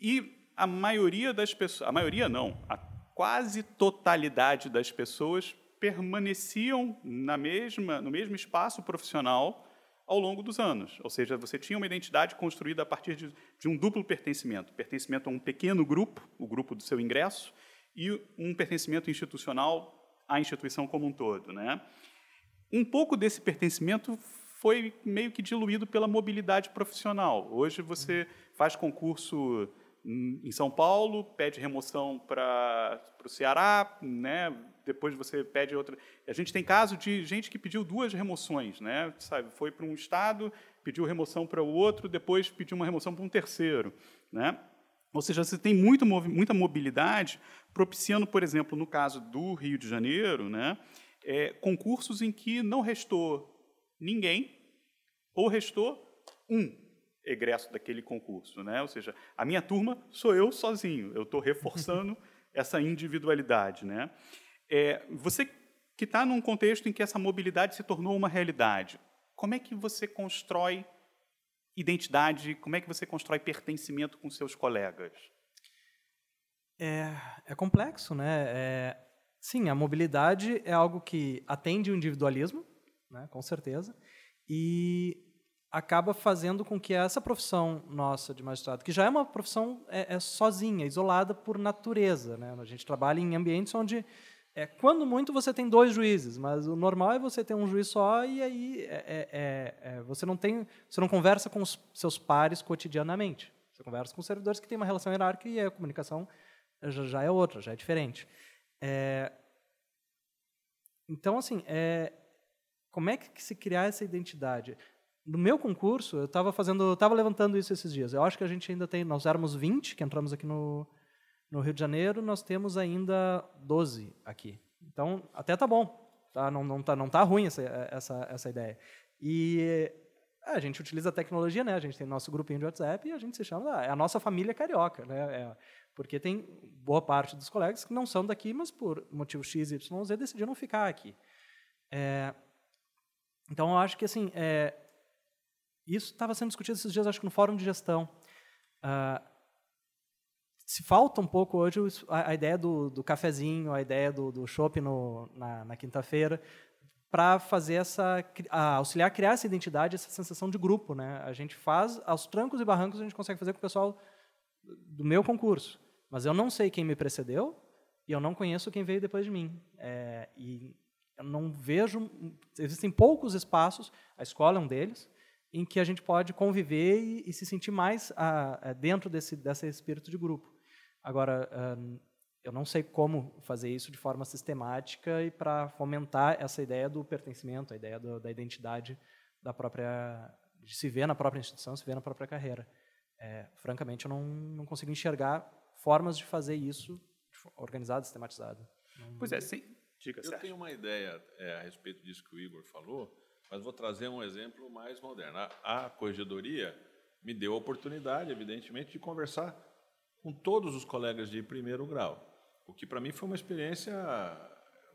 e a maioria das pessoas, a maioria não, a quase totalidade das pessoas permaneciam na mesma, no mesmo espaço profissional ao longo dos anos. Ou seja, você tinha uma identidade construída a partir de, de, um duplo pertencimento: pertencimento a um pequeno grupo, o grupo do seu ingresso, e um pertencimento institucional à instituição como um todo. Né? Um pouco desse pertencimento foi meio que diluído pela mobilidade profissional. Hoje você faz concurso em São Paulo, pede remoção para o Ceará, né? depois você pede outra. A gente tem caso de gente que pediu duas remoções, né? Sabe, foi para um estado, pediu remoção para o outro, depois pediu uma remoção para um terceiro, né? Ou seja, você tem muito, muita mobilidade, propiciando, por exemplo, no caso do Rio de Janeiro, né, é, concursos em que não restou ninguém ou restou um egresso daquele concurso. Né? Ou seja, a minha turma sou eu sozinho, eu estou reforçando essa individualidade. Né? É, você que está num contexto em que essa mobilidade se tornou uma realidade, como é que você constrói identidade, como é que você constrói pertencimento com seus colegas? É, é complexo, né? É, sim, a mobilidade é algo que atende o individualismo, né, com certeza, e acaba fazendo com que essa profissão nossa de magistrado, que já é uma profissão é, é sozinha, isolada por natureza, né? A gente trabalha em ambientes onde é, quando muito você tem dois juízes, mas o normal é você ter um juiz só e aí é, é, é, é você não tem, você não conversa com os seus pares cotidianamente. Você conversa com servidores que têm uma relação hierárquica e a comunicação já, já é outra, já é diferente. É, então, assim, como é que se criar essa identidade? No meu concurso, eu estava fazendo, estava levantando isso esses dias. Eu acho que a gente ainda tem, nós éramos 20 que entramos aqui no, no Rio de Janeiro nós temos ainda 12 aqui. Então, até tá bom. Tá? Não, não, tá, não tá ruim essa, essa, essa ideia. E é, a gente utiliza a tecnologia, né? A gente tem nosso grupinho de WhatsApp e a gente se chama, ah, é a nossa família carioca, né? É, porque tem boa parte dos colegas que não são daqui, mas por motivo X, Y, Z decidiram ficar aqui. É, então, eu acho que assim, é, isso estava sendo discutido esses dias, acho que no fórum de gestão. Uh, se falta um pouco hoje a, a ideia do, do, cafezinho, a ideia do, do shopping na, na quinta-feira, para fazer essa a, auxiliar a criar essa identidade, essa sensação de grupo, né? A gente faz aos trancos e barrancos a gente consegue fazer com o pessoal do meu concurso, mas eu não sei quem me precedeu e eu não conheço quem veio depois de mim. É, e eu não vejo existem poucos espaços, a escola é um deles, em que a gente pode conviver e, e se sentir mais a, a, dentro desse desse espírito de grupo. Agora, eu não sei como fazer isso de forma sistemática e para fomentar essa ideia do pertencimento, a ideia do, da identidade da própria, de se ver na própria instituição, se ver na própria carreira. É, francamente, eu não, não consigo enxergar formas de fazer isso organizado, sistematizado. Pois é, sim. Diga, eu tenho uma ideia é, a respeito disso que o Igor falou, mas vou trazer um exemplo mais moderno. A, corregedoria me deu a oportunidade, evidentemente, de conversar com todos os colegas de primeiro grau, o que para mim foi uma experiência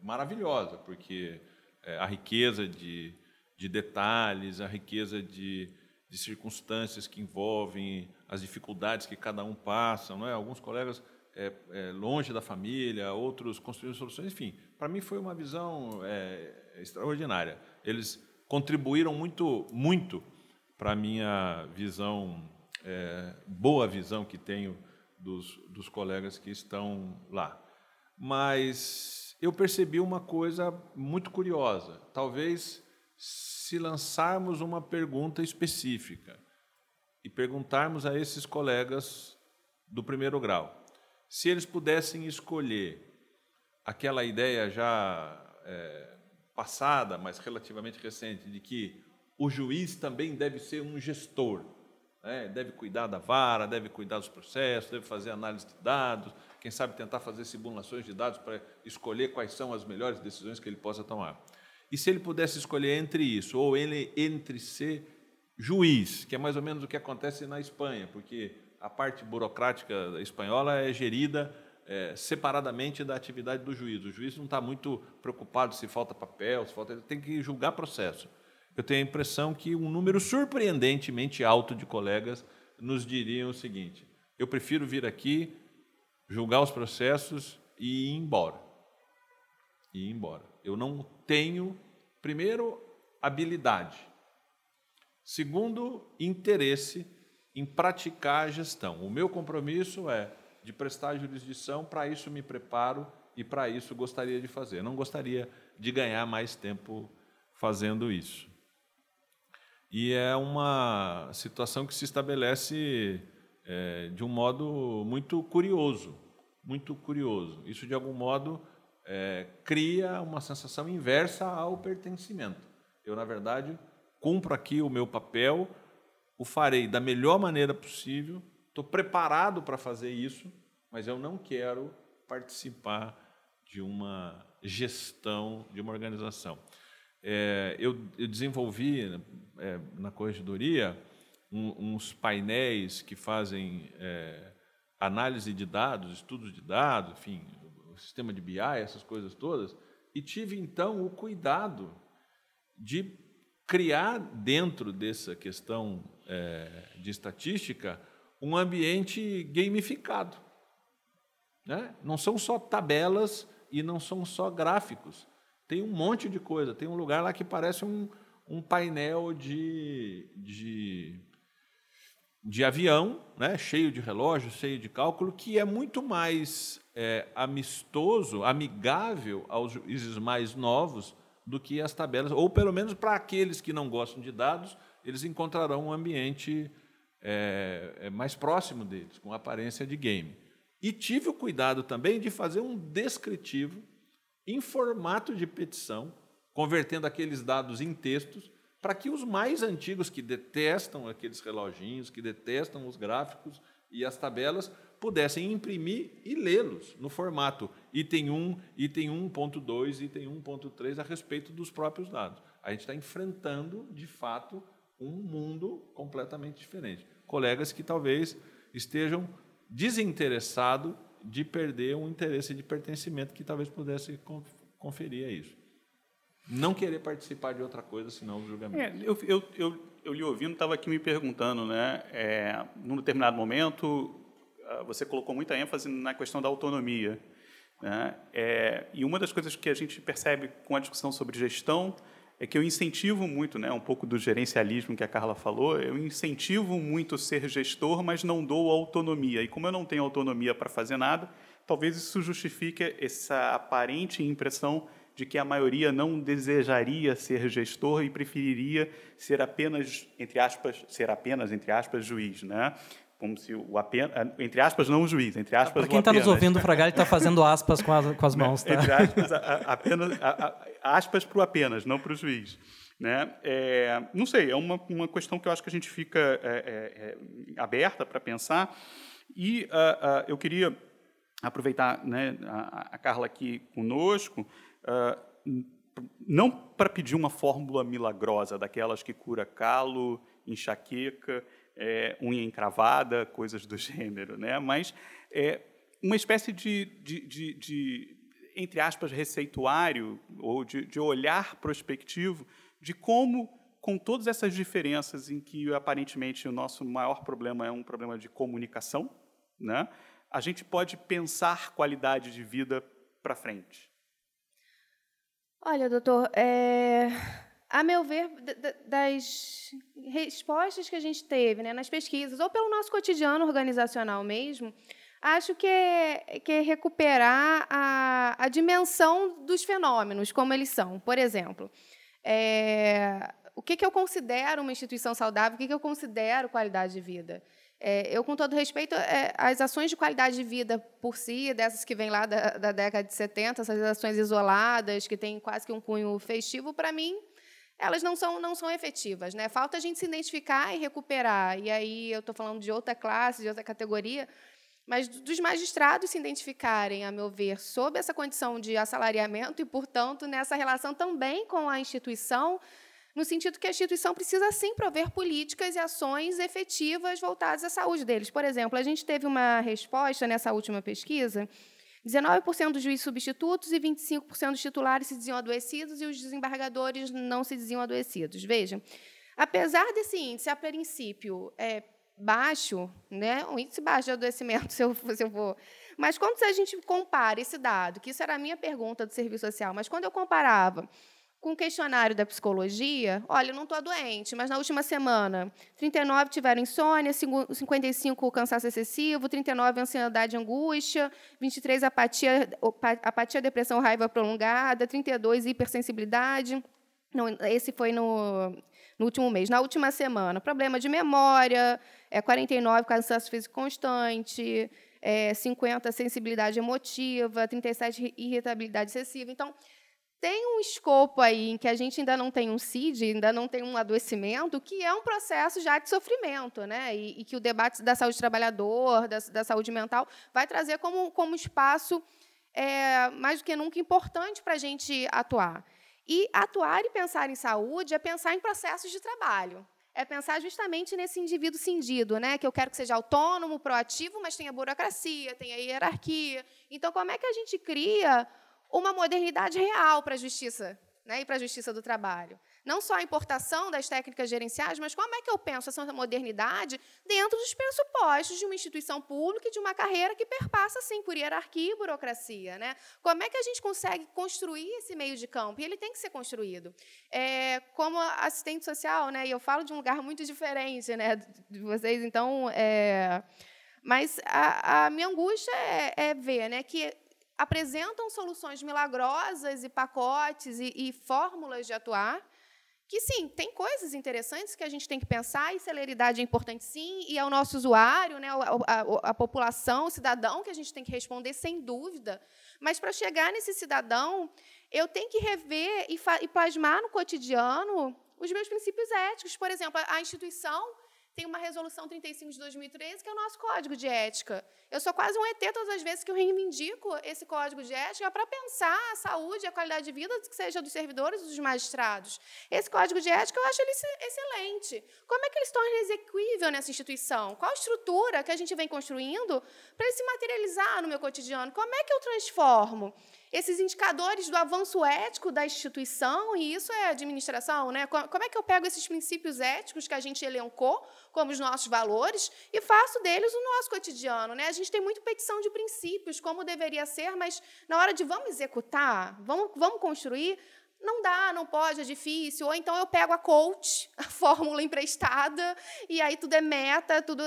maravilhosa, porque é, a riqueza de, de detalhes, a riqueza de, de circunstâncias que envolvem as dificuldades que cada um passa. Não é? Alguns colegas é, é, longe da família, outros construindo soluções. Enfim, para mim foi uma visão é, extraordinária. Eles contribuíram muito, muito para a minha visão, é, boa visão que tenho dos, dos colegas que estão lá. Mas eu percebi uma coisa muito curiosa. Talvez se lançarmos uma pergunta específica e perguntarmos a esses colegas do primeiro grau se eles pudessem escolher aquela ideia já é, passada, mas relativamente recente, de que o juiz também deve ser um gestor, né? deve cuidar da vara, deve cuidar dos processos, deve fazer análise de dados, quem sabe tentar fazer simulações de dados para escolher quais são as melhores decisões que ele possa tomar. E se ele pudesse escolher entre isso, ou ele entre ser juiz, que é mais ou menos o que acontece na Espanha, porque a parte burocrática espanhola é gerida é, separadamente da atividade do juiz. O juiz não está muito preocupado se falta papel, se falta, tem que julgar processo. Eu tenho a impressão que um número surpreendentemente alto de colegas nos diriam o seguinte: eu prefiro vir aqui, julgar os processos e ir embora. E ir embora. Eu não tenho, primeiro, habilidade. Segundo, interesse em praticar a gestão. O meu compromisso é de prestar jurisdição, para isso me preparo e para isso gostaria de fazer. Não gostaria de ganhar mais tempo fazendo isso. E é uma situação que se estabelece é, de um modo muito curioso, muito curioso. Isso de algum modo é, cria uma sensação inversa ao pertencimento. Eu, na verdade, cumpro aqui o meu papel o farei da melhor maneira possível, estou preparado para fazer isso, mas eu não quero participar de uma gestão de uma organização. É, eu, eu, desenvolvi é, na corregedoria um, uns painéis que fazem é, análise de dados, estudos de dados, enfim, o sistema de BI, essas coisas todas, e tive então o cuidado de criar dentro dessa questão é, de estatística um ambiente gamificado. Né? Não são só tabelas e não são só gráficos. Tem um monte de coisa. Tem um lugar lá que parece um, um painel de, de, de avião, né? cheio de relógios, cheio de cálculo, que é muito mais é, amistoso, amigável aos juízes mais novos do que as tabelas, ou pelo menos para aqueles que não gostam de dados, eles encontrarão um ambiente é, é, mais próximo deles, com aparência de game. E tive o cuidado também de fazer um descritivo em formato de petição, convertendo aqueles dados em textos, para que os mais antigos que detestam aqueles reloginhos, que detestam os gráficos e as tabelas, pudessem imprimir e lê-los no formato item 1, item 1.2, item 1.3 a respeito dos próprios dados. A gente está enfrentando, de fato, um mundo completamente diferente. Colegas que talvez estejam desinteressados de perder um interesse de pertencimento que talvez pudesse conferir a isso. Não querer participar de outra coisa senão o julgamento. É, eu, eu, eu, eu lhe ouvindo, estava aqui me perguntando, né? É, num determinado momento, ah, você colocou muita ênfase na questão da autonomia. Né? É, e uma das coisas que a gente percebe com a discussão sobre gestão é que eu incentivo muito, né, um pouco do gerencialismo que a Carla falou, eu incentivo muito ser gestor, mas não dou autonomia. E como eu não tenho autonomia para fazer nada, talvez isso justifique essa aparente impressão de que a maioria não desejaria ser gestor e preferiria ser apenas, entre aspas, ser apenas, entre aspas, juiz, né? Como se o apenas, entre aspas, não o juiz, entre aspas, Para quem está nos ouvindo, o Fragali está fazendo aspas com as, com as mãos. Tá? Entre aspas, a, a, apenas, a, aspas para o apenas, não para o juiz. Né? É, não sei, é uma, uma questão que eu acho que a gente fica é, é, é aberta para pensar. E uh, uh, eu queria aproveitar né, a, a, Carla aqui conosco, uh, não para pedir uma fórmula milagrosa, daquelas que cura calo, enxaqueca, é, unha encravada, coisas do gênero, né? mas é, uma espécie de, de, de, de, entre aspas, receituário ou de, de olhar prospectivo de como, com todas essas diferenças em que aparentemente o nosso maior problema é um problema de comunicação, né, a gente pode pensar qualidade de vida para frente? Olha, doutor, é, a meu ver, das respostas que a gente teve né, nas pesquisas, ou pelo nosso cotidiano organizacional mesmo, acho que é, que é recuperar a, a dimensão dos fenômenos, como eles são. Por exemplo, é, o que, que eu considero uma instituição saudável, o que, que eu considero qualidade de vida. É, eu, com todo respeito, é, as ações de qualidade de vida por si, dessas que vêm lá da, da década de 70, essas ações isoladas, que têm quase que um cunho festivo, para mim, elas não são, não são efetivas. Né? Falta a gente se identificar e recuperar. E aí eu estou falando de outra classe, de outra categoria, mas dos magistrados se identificarem, a meu ver, sob essa condição de assalariamento e, portanto, nessa relação também com a instituição, no sentido que a instituição precisa sim prover políticas e ações efetivas voltadas à saúde deles. Por exemplo, a gente teve uma resposta nessa última pesquisa 19% dos juízes substitutos e 25% dos titulares se diziam adoecidos e os desembargadores não se diziam adoecidos. Vejam, apesar desse índice, a princípio, é, baixo, né? um índice baixo de adoecimento, se eu, se eu for. Mas quando a gente compara esse dado, que isso era a minha pergunta do serviço social, mas quando eu comparava com o questionário da psicologia, olha, não estou doente, mas na última semana, 39 tiveram insônia, 55 cansaço excessivo, 39 ansiedade e angústia, 23 apatia, apatia, depressão, raiva prolongada, 32 hipersensibilidade. Não, esse foi no no último mês. Na última semana, problema de memória, é 49 cansaço físico constante, é 50 sensibilidade emotiva, 37 irritabilidade excessiva. Então, tem um escopo aí em que a gente ainda não tem um CID, ainda não tem um adoecimento, que é um processo já de sofrimento, né? E, e que o debate da saúde do trabalhador, da, da, saúde mental, vai trazer como, como espaço é, mais do que nunca importante para a gente atuar. E atuar e pensar em saúde é pensar em processos de trabalho. É pensar justamente nesse indivíduo cindido, né? que eu quero que seja autônomo, proativo, mas tenha burocracia, tenha hierarquia. Então, como é que a gente cria uma modernidade real para a justiça né? e para a justiça do trabalho? não só a importação das técnicas gerenciais, mas como é que eu penso essa modernidade dentro dos pressupostos de uma instituição pública e de uma carreira que perpassa, sim, por hierarquia e burocracia. Né? Como é que a gente consegue construir esse meio de campo? E ele tem que ser construído. É, como assistente social, né, e eu falo de um lugar muito diferente né, de vocês, então... É, mas a, a, minha angústia é, é ver né, que apresentam soluções milagrosas e pacotes e, e fórmulas de atuar, que sim, tem coisas interessantes que a gente tem que pensar, e celeridade é importante sim, e é o nosso usuário, né, a, a, a população, o cidadão que a gente tem que responder, sem dúvida. Mas para chegar nesse cidadão, eu tenho que rever e, e plasmar no cotidiano os meus princípios éticos. Por exemplo, a instituição tem uma resolução 35 de 2013, que é o nosso código de ética. Eu sou quase um ET todas as vezes que eu reivindico esse código de ética para pensar a saúde a qualidade de vida, que seja dos servidores dos magistrados. Esse código de ética eu acho ele excelente. Como é que ele se torna execuível nessa instituição? Qual a estrutura que a gente vem construindo para ele se materializar no meu cotidiano? Como é que eu transformo? Esses indicadores do avanço ético da instituição, e isso é administração, né? Como é que eu pego esses princípios éticos que a gente elencou como os nossos valores e faço deles o nosso cotidiano, né? A gente tem muito petição de princípios, como deveria ser, mas na hora de vamos executar, vamos, vamos construir, não dá, não pode, é difícil. Ou então eu pego a coach, a fórmula emprestada, e aí tudo é meta, tudo.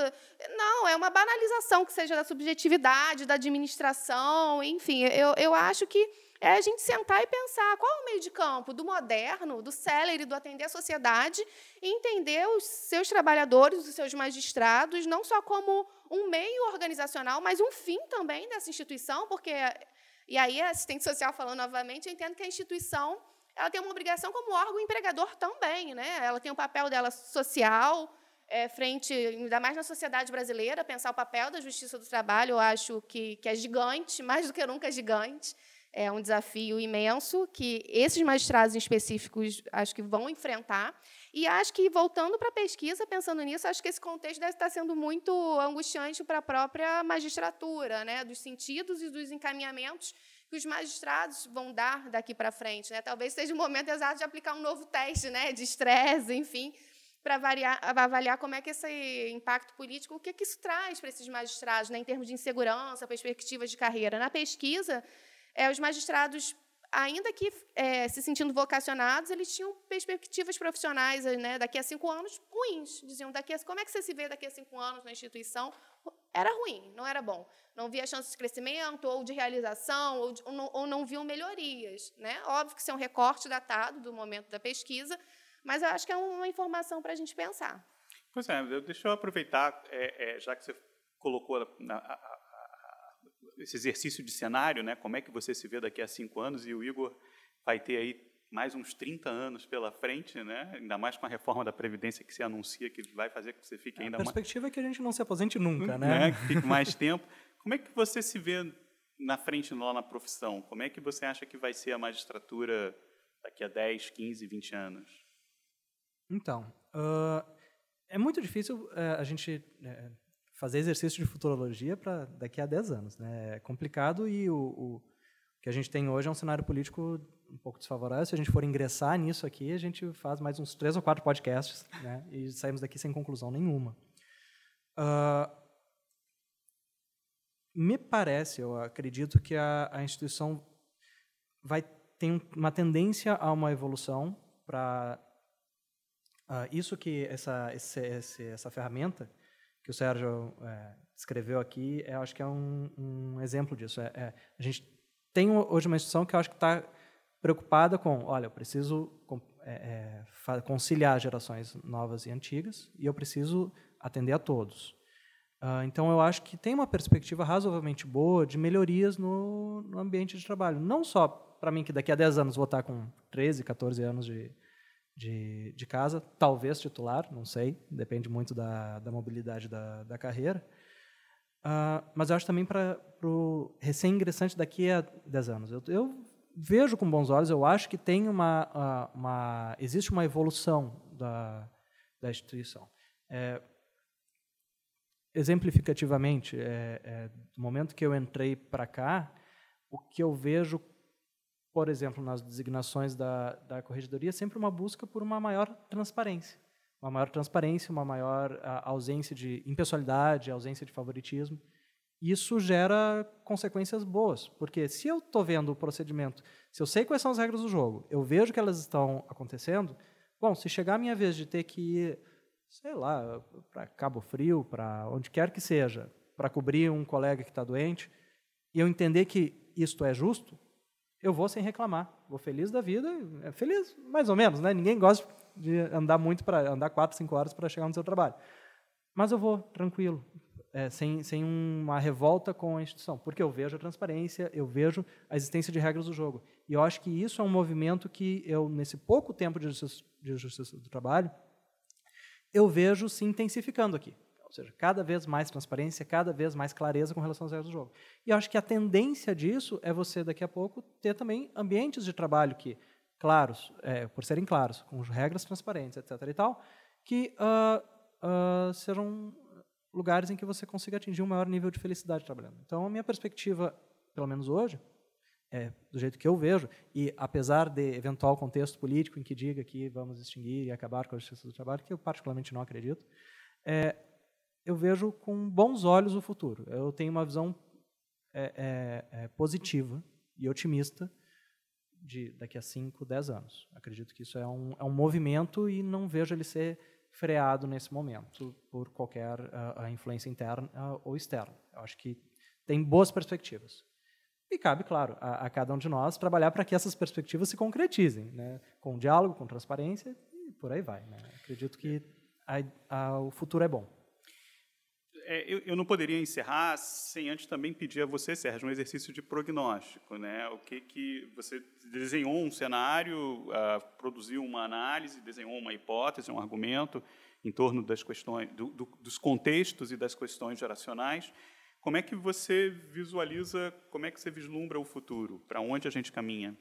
Não, é uma banalização que seja da subjetividade, da administração, enfim. Eu, eu acho que é a gente sentar e pensar qual é o meio de campo do moderno, do celery, do atender a sociedade, e entender os seus trabalhadores, os seus magistrados, não só como um meio organizacional, mas um fim também dessa instituição, porque. E aí, assistente social falando novamente, eu entendo que a instituição ela tem uma obrigação como órgão empregador também. Né? Ela tem o um papel dela social, é, frente, ainda mais na sociedade brasileira, pensar o papel da justiça do trabalho, eu acho que, que é gigante, mais do que nunca gigante. É um desafio imenso que esses magistrados em específicos acho que vão enfrentar. E acho que, voltando para a pesquisa, pensando nisso, acho que esse contexto deve estar sendo muito angustiante para a própria magistratura, né? dos sentidos e dos encaminhamentos que os magistrados vão dar daqui para frente. Né? Talvez seja o momento exato de aplicar um novo teste né? de estresse, enfim, para avaliar, como é que esse impacto político, o que, que isso traz para esses magistrados, né? em termos de insegurança, perspectivas de carreira. Na pesquisa, é, os magistrados ainda que é, se sentindo vocacionados, eles tinham perspectivas profissionais né, daqui a cinco anos ruins. Diziam, daqui a, como é que você se vê daqui a cinco anos na instituição? Era ruim, não era bom. Não via chances de crescimento, ou de realização, ou, de, ou, não, ou não viam melhorias. Né? Óbvio que isso é um recorte datado do momento da pesquisa, mas eu acho que é uma informação para a gente pensar. Pois é, deixa eu aproveitar, é, é, já que você colocou a, a, esse exercício de cenário, né? Como é que você se vê daqui a cinco anos? E o Igor vai ter aí mais uns 30 anos pela frente, né? Ainda mais com a reforma da previdência que se anuncia que vai fazer com que você fique ainda mais. A perspectiva mais... é que a gente não se aposente nunca, né? né? Que fique mais tempo. Como é que você se vê na frente lá na profissão? Como é que você acha que vai ser a magistratura daqui a 10, 15, 20 anos? Então, uh, é muito difícil uh, a gente uh, fazer exercício de futurologia para daqui a 10 anos. Né? É complicado e o, o, que a gente tem hoje é um cenário político um pouco desfavorável. Se a gente for ingressar nisso aqui, a gente faz mais uns três ou quatro podcasts né? e saímos daqui sem conclusão nenhuma. Uh, me parece, eu acredito que a, a instituição vai ter uma tendência a uma evolução para uh, isso que essa, esse, essa ferramenta que o Sérgio é, aqui, eu acho que é um, um exemplo disso. É, é, a gente tem hoje uma instituição que eu acho que está preocupada com, olha, eu preciso é, é conciliar gerações novas e antigas e eu preciso atender a todos. Uh, então, eu acho que tem uma perspectiva razoavelmente boa de melhorias no, no ambiente de trabalho. Não só para mim, que daqui a 10 anos vou estar com 13, 14 anos de, de, de casa, talvez titular, não sei, depende muito da, da mobilidade da, da carreira. Uh, mas eu acho também para o recém-ingressante daqui a 10 anos. Eu, eu, vejo com bons olhos, eu acho que tem uma, uma existe uma evolução da, da instituição. É, exemplificativamente, é, é, do momento que eu entrei para cá, o que eu vejo por exemplo, nas designações da, da corregedoria, sempre uma busca por uma maior transparência. Uma maior transparência, uma maior ausência de impessoalidade, ausência de favoritismo. Isso gera consequências boas, porque se eu estou vendo o procedimento, se eu sei quais são as regras do jogo, eu vejo que elas estão acontecendo, bom, se chegar a minha vez de ter que ir, sei lá, para Cabo Frio, para onde quer que seja, para cobrir um colega que está doente, e eu entender que isto é justo, eu vou sem reclamar. Vou feliz da vida, é feliz mais ou menos, né? Ninguém gosta de andar muito para andar quatro, cinco horas para chegar no seu trabalho. Mas eu vou tranquilo, é, sem, sem uma revolta com a instituição, porque eu vejo a transparência, eu vejo a existência de regras do jogo. E eu acho que isso é um movimento que eu, nesse pouco tempo de justiça, de justiça do trabalho, eu vejo se intensificando aqui. Ou seja, cada vez mais transparência, cada vez mais clareza com relação às regras do jogo. E eu acho que a tendência disso é você, daqui a pouco, ter também ambientes de trabalho que, claros, é, por serem claros, com regras transparentes, etc. e tal, que uh, uh, sejam lugares em que você consiga atingir um maior nível de felicidade trabalhando. Então, a minha perspectiva, pelo menos hoje, é, do jeito que eu vejo, e apesar de eventual contexto político em que diga que vamos extinguir e acabar com a justiça do trabalho, que eu particularmente não acredito, é, eu vejo com bons olhos o futuro. Eu tenho uma visão é, é, é, positiva e otimista de daqui a 5, 10 anos. Acredito que isso é um, é um movimento e não vejo ele ser freado nesse momento por qualquer uh, influência interna uh, ou externa. Eu acho que tem boas perspectivas. E cabe, claro, a, a cada um de nós trabalhar para que essas perspectivas se concretizem, né? com diálogo, com transparência e por aí vai. Né? Acredito que a, o futuro é bom é, eu, eu, não poderia encerrar sem antes também pedir a você, Sérgio, um exercício de prognóstico. Né? O que, que você desenhou um cenário, uh, produziu uma análise, desenhou uma hipótese, um argumento em torno das questões, do, do, dos contextos e das questões geracionais. Como é que você visualiza, como é que você vislumbra o futuro? Para onde a gente caminha?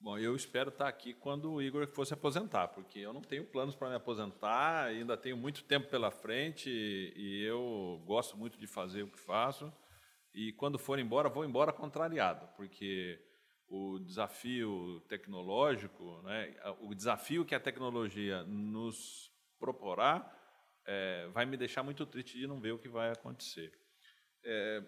Bom, eu espero estar aqui quando o Igor fosse aposentar, porque eu não tenho planos para me aposentar, ainda tenho muito tempo pela frente e eu gosto muito de fazer o que faço. e quando for embora, vou embora contrariado, porque o desafio tecnológico, né, o desafio que a tecnologia nos proporá, é, vai me deixar muito triste de não ver o que vai acontecer. É,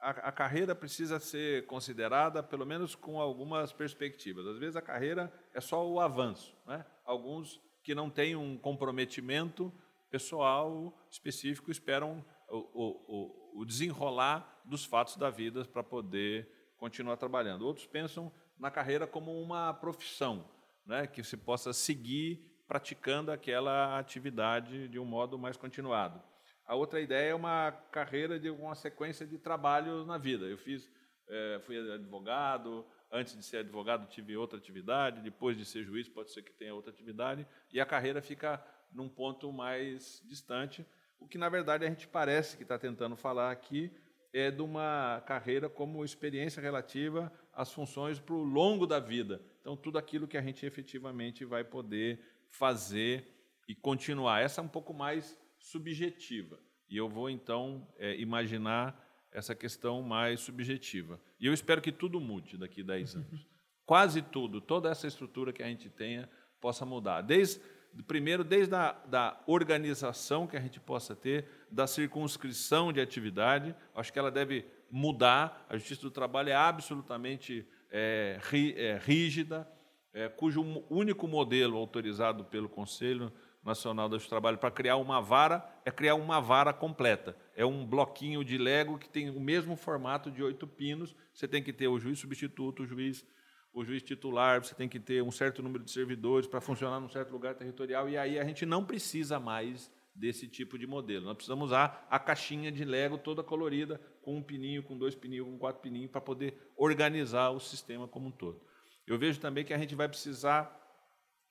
a, a, carreira precisa ser considerada, pelo menos com algumas perspectivas. Às vezes a carreira é só o avanço. Né? Alguns que não têm um comprometimento pessoal específico esperam o, o, o desenrolar dos fatos da vida para poder continuar trabalhando. Outros pensam na carreira como uma profissão, né? que se possa seguir praticando aquela atividade de um modo mais continuado. A outra ideia é uma carreira de uma sequência de trabalhos na vida. Eu fiz, é, fui advogado, antes de ser advogado tive outra atividade, depois de ser juiz pode ser que tenha outra atividade, e a carreira fica num ponto mais distante. O que, na verdade, a gente parece que está tentando falar aqui é de uma carreira como experiência relativa às funções para o longo da vida. Então, tudo aquilo que a gente efetivamente vai poder fazer e continuar. Essa é um pouco mais subjetiva. E eu vou, então, é, imaginar essa questão mais subjetiva. E eu espero que tudo mude daqui a 10 anos. Quase tudo, toda essa estrutura que a gente tenha, possa mudar. Desde, primeiro, desde a da organização que a gente possa ter, da circunscrição de atividade, acho que ela deve mudar. A Justiça do Trabalho é absolutamente é, é rígida, é, cujo único modelo autorizado pelo Conselho Nacional do Trabalho para criar uma vara é criar uma vara completa. É um bloquinho de Lego que tem o mesmo formato de oito pinos. Você tem que ter o juiz substituto, o juiz, o juiz titular, você tem que ter um certo número de servidores para funcionar num certo lugar territorial. E aí a gente não precisa mais desse tipo de modelo. Nós precisamos usar a caixinha de Lego toda colorida, com um pininho, com dois pininhos, com quatro pininhos, para poder organizar o sistema como um todo. Eu vejo também que a gente vai precisar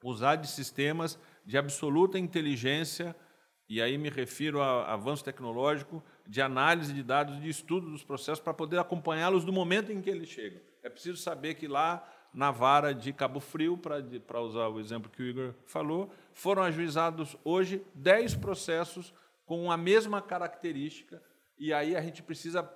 usar de sistemas de absoluta inteligência, e aí me refiro a avanço tecnológico, de análise de dados, de estudo dos processos, para poder acompanhá-los no momento em que eles chegam. É preciso saber que lá na vara de Cabo Frio, para usar o exemplo que o Igor falou, foram ajuizados hoje 10 processos com a mesma característica, e aí a gente precisa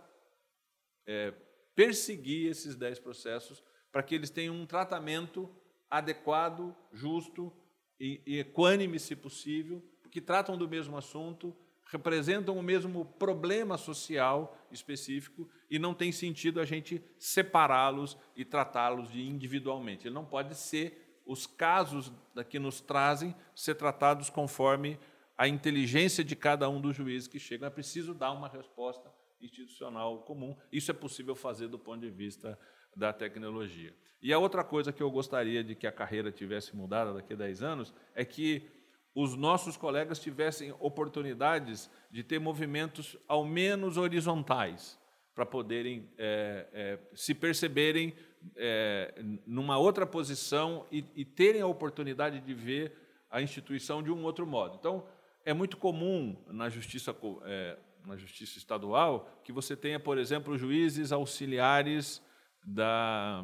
é, perseguir esses 10 processos para que eles tenham um tratamento adequado, justo e, e equânime, se possível, porque tratam do mesmo assunto, representam o mesmo problema social específico e não tem sentido a gente separá-los e tratá-los individualmente. Ele não pode ser os casos que nos trazem ser tratados conforme a inteligência de cada um dos juízes que chegam. É preciso dar uma resposta institucional comum. Isso é possível fazer do ponto de vista da tecnologia. E a outra coisa que eu gostaria de que a carreira tivesse mudado daqui a 10 anos é que os nossos colegas tivessem oportunidades de ter movimentos ao menos horizontais, para poderem é, é, se perceberem é, numa outra posição e, e, terem a oportunidade de ver a instituição de um outro modo. Então, é muito comum na justiça, na justiça estadual que você tenha, por exemplo, juízes auxiliares da,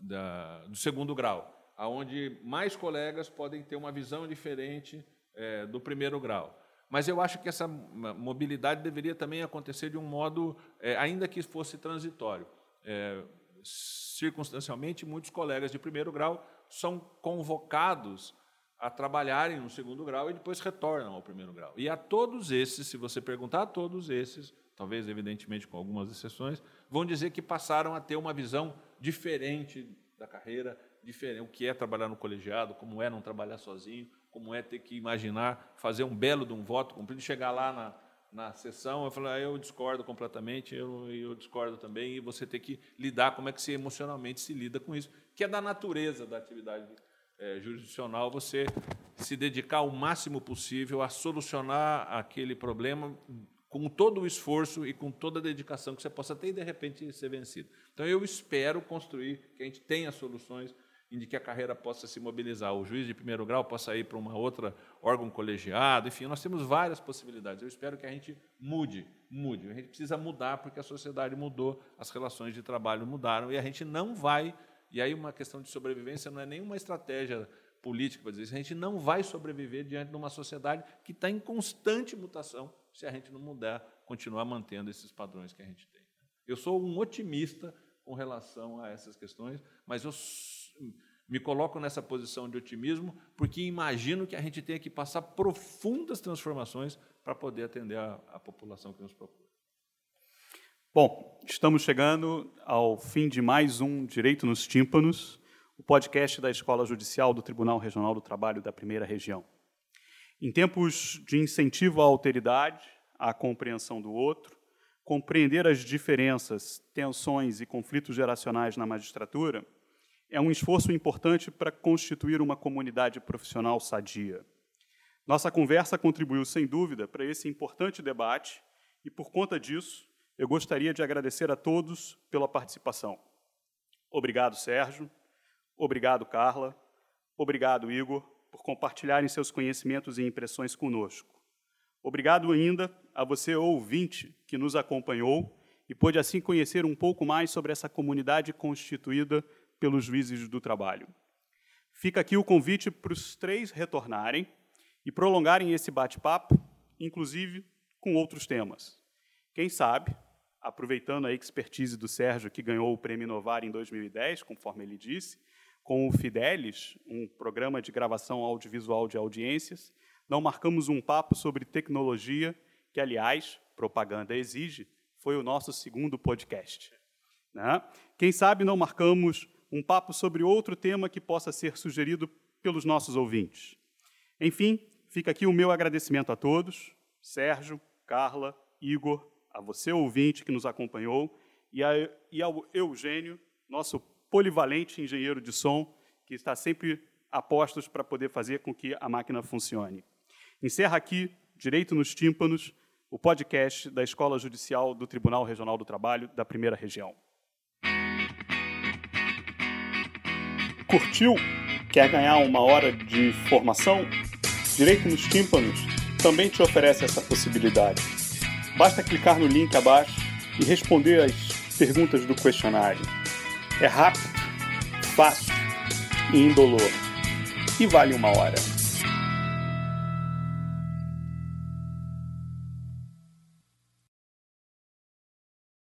da, do segundo grau, aonde mais colegas podem ter uma visão diferente é, do primeiro grau. Mas eu acho que essa mobilidade deveria também acontecer de um modo, é, ainda que fosse transitório. É, circunstancialmente, muitos colegas de primeiro grau são convocados a trabalharem no segundo grau e depois retornam ao primeiro grau. E a todos esses, se você perguntar a todos esses, talvez evidentemente com algumas exceções, vão dizer que passaram a ter uma visão diferente da carreira, diferente, o que é trabalhar no colegiado, como é não trabalhar sozinho, como é ter que imaginar fazer um belo de um voto cumprido, chegar lá na, na sessão, eu falo, ah, eu discordo completamente, eu, eu discordo também, e você ter que lidar, como é que você emocionalmente se lida com isso, que é da natureza da atividade é, jurisdicional, você se dedicar o máximo possível a solucionar aquele problema com todo o esforço e com toda a dedicação que você possa ter e, de repente, ser vencido. Então, eu espero construir, que a gente tenha soluções em que a carreira possa se mobilizar. O juiz de primeiro grau possa ir para uma outra órgão colegiado, enfim, nós temos várias possibilidades. Eu espero que a gente mude, mude. A gente precisa mudar porque a sociedade mudou, as relações de trabalho mudaram e a gente não vai. E aí, uma questão de sobrevivência não é nenhuma estratégia política para dizer isso. A gente não vai sobreviver diante de uma sociedade que está em constante mutação se a gente não mudar, continuar mantendo esses padrões que a gente tem. Eu sou um otimista com relação a essas questões, mas eu me coloco nessa posição de otimismo porque imagino que a gente tenha que passar profundas transformações para poder atender a, a população que nos procura. Bom, estamos chegando ao fim de mais um Direito nos Tímpanos, o podcast da Escola Judicial do Tribunal Regional do Trabalho da Primeira Região. Em tempos de incentivo à alteridade, à compreensão do outro, compreender as diferenças, tensões e conflitos geracionais na magistratura é um esforço importante para constituir uma comunidade profissional sadia. Nossa conversa contribuiu, sem dúvida, para esse importante debate e, por conta disso, eu gostaria de agradecer a todos pela participação. Obrigado, Sérgio. Obrigado, Carla. Obrigado, Igor, por compartilharem seus conhecimentos e impressões conosco. Obrigado ainda a você, ouvinte, que nos acompanhou e pôde assim conhecer um pouco mais sobre essa comunidade constituída pelos juízes do trabalho. Fica aqui o convite para os três retornarem e prolongarem esse bate-papo, inclusive com outros temas. Quem sabe, aproveitando a expertise do Sérgio, que ganhou o Prêmio Inovar em 2010, conforme ele disse, com o Fidelis, um programa de gravação audiovisual de audiências, não marcamos um papo sobre tecnologia, que, aliás, propaganda exige, foi o nosso segundo podcast. Né? Quem sabe não marcamos um papo sobre outro tema que possa ser sugerido pelos nossos ouvintes. Enfim, fica aqui o meu agradecimento a todos, Sérgio, Carla, Igor, a você, ouvinte, que nos acompanhou, e, a, e ao Eugênio, nosso polivalente engenheiro de som, que está sempre a postos para poder fazer com que a máquina funcione. Encerra aqui, Direito nos Tímpanos, o podcast da Escola Judicial do Tribunal Regional do Trabalho da Primeira Região. Curtiu? Quer ganhar uma hora de formação? Direito nos Tímpanos também te oferece essa possibilidade. Basta clicar no link abaixo e responder as perguntas do questionário. É rápido, fácil e indolor. E vale uma hora.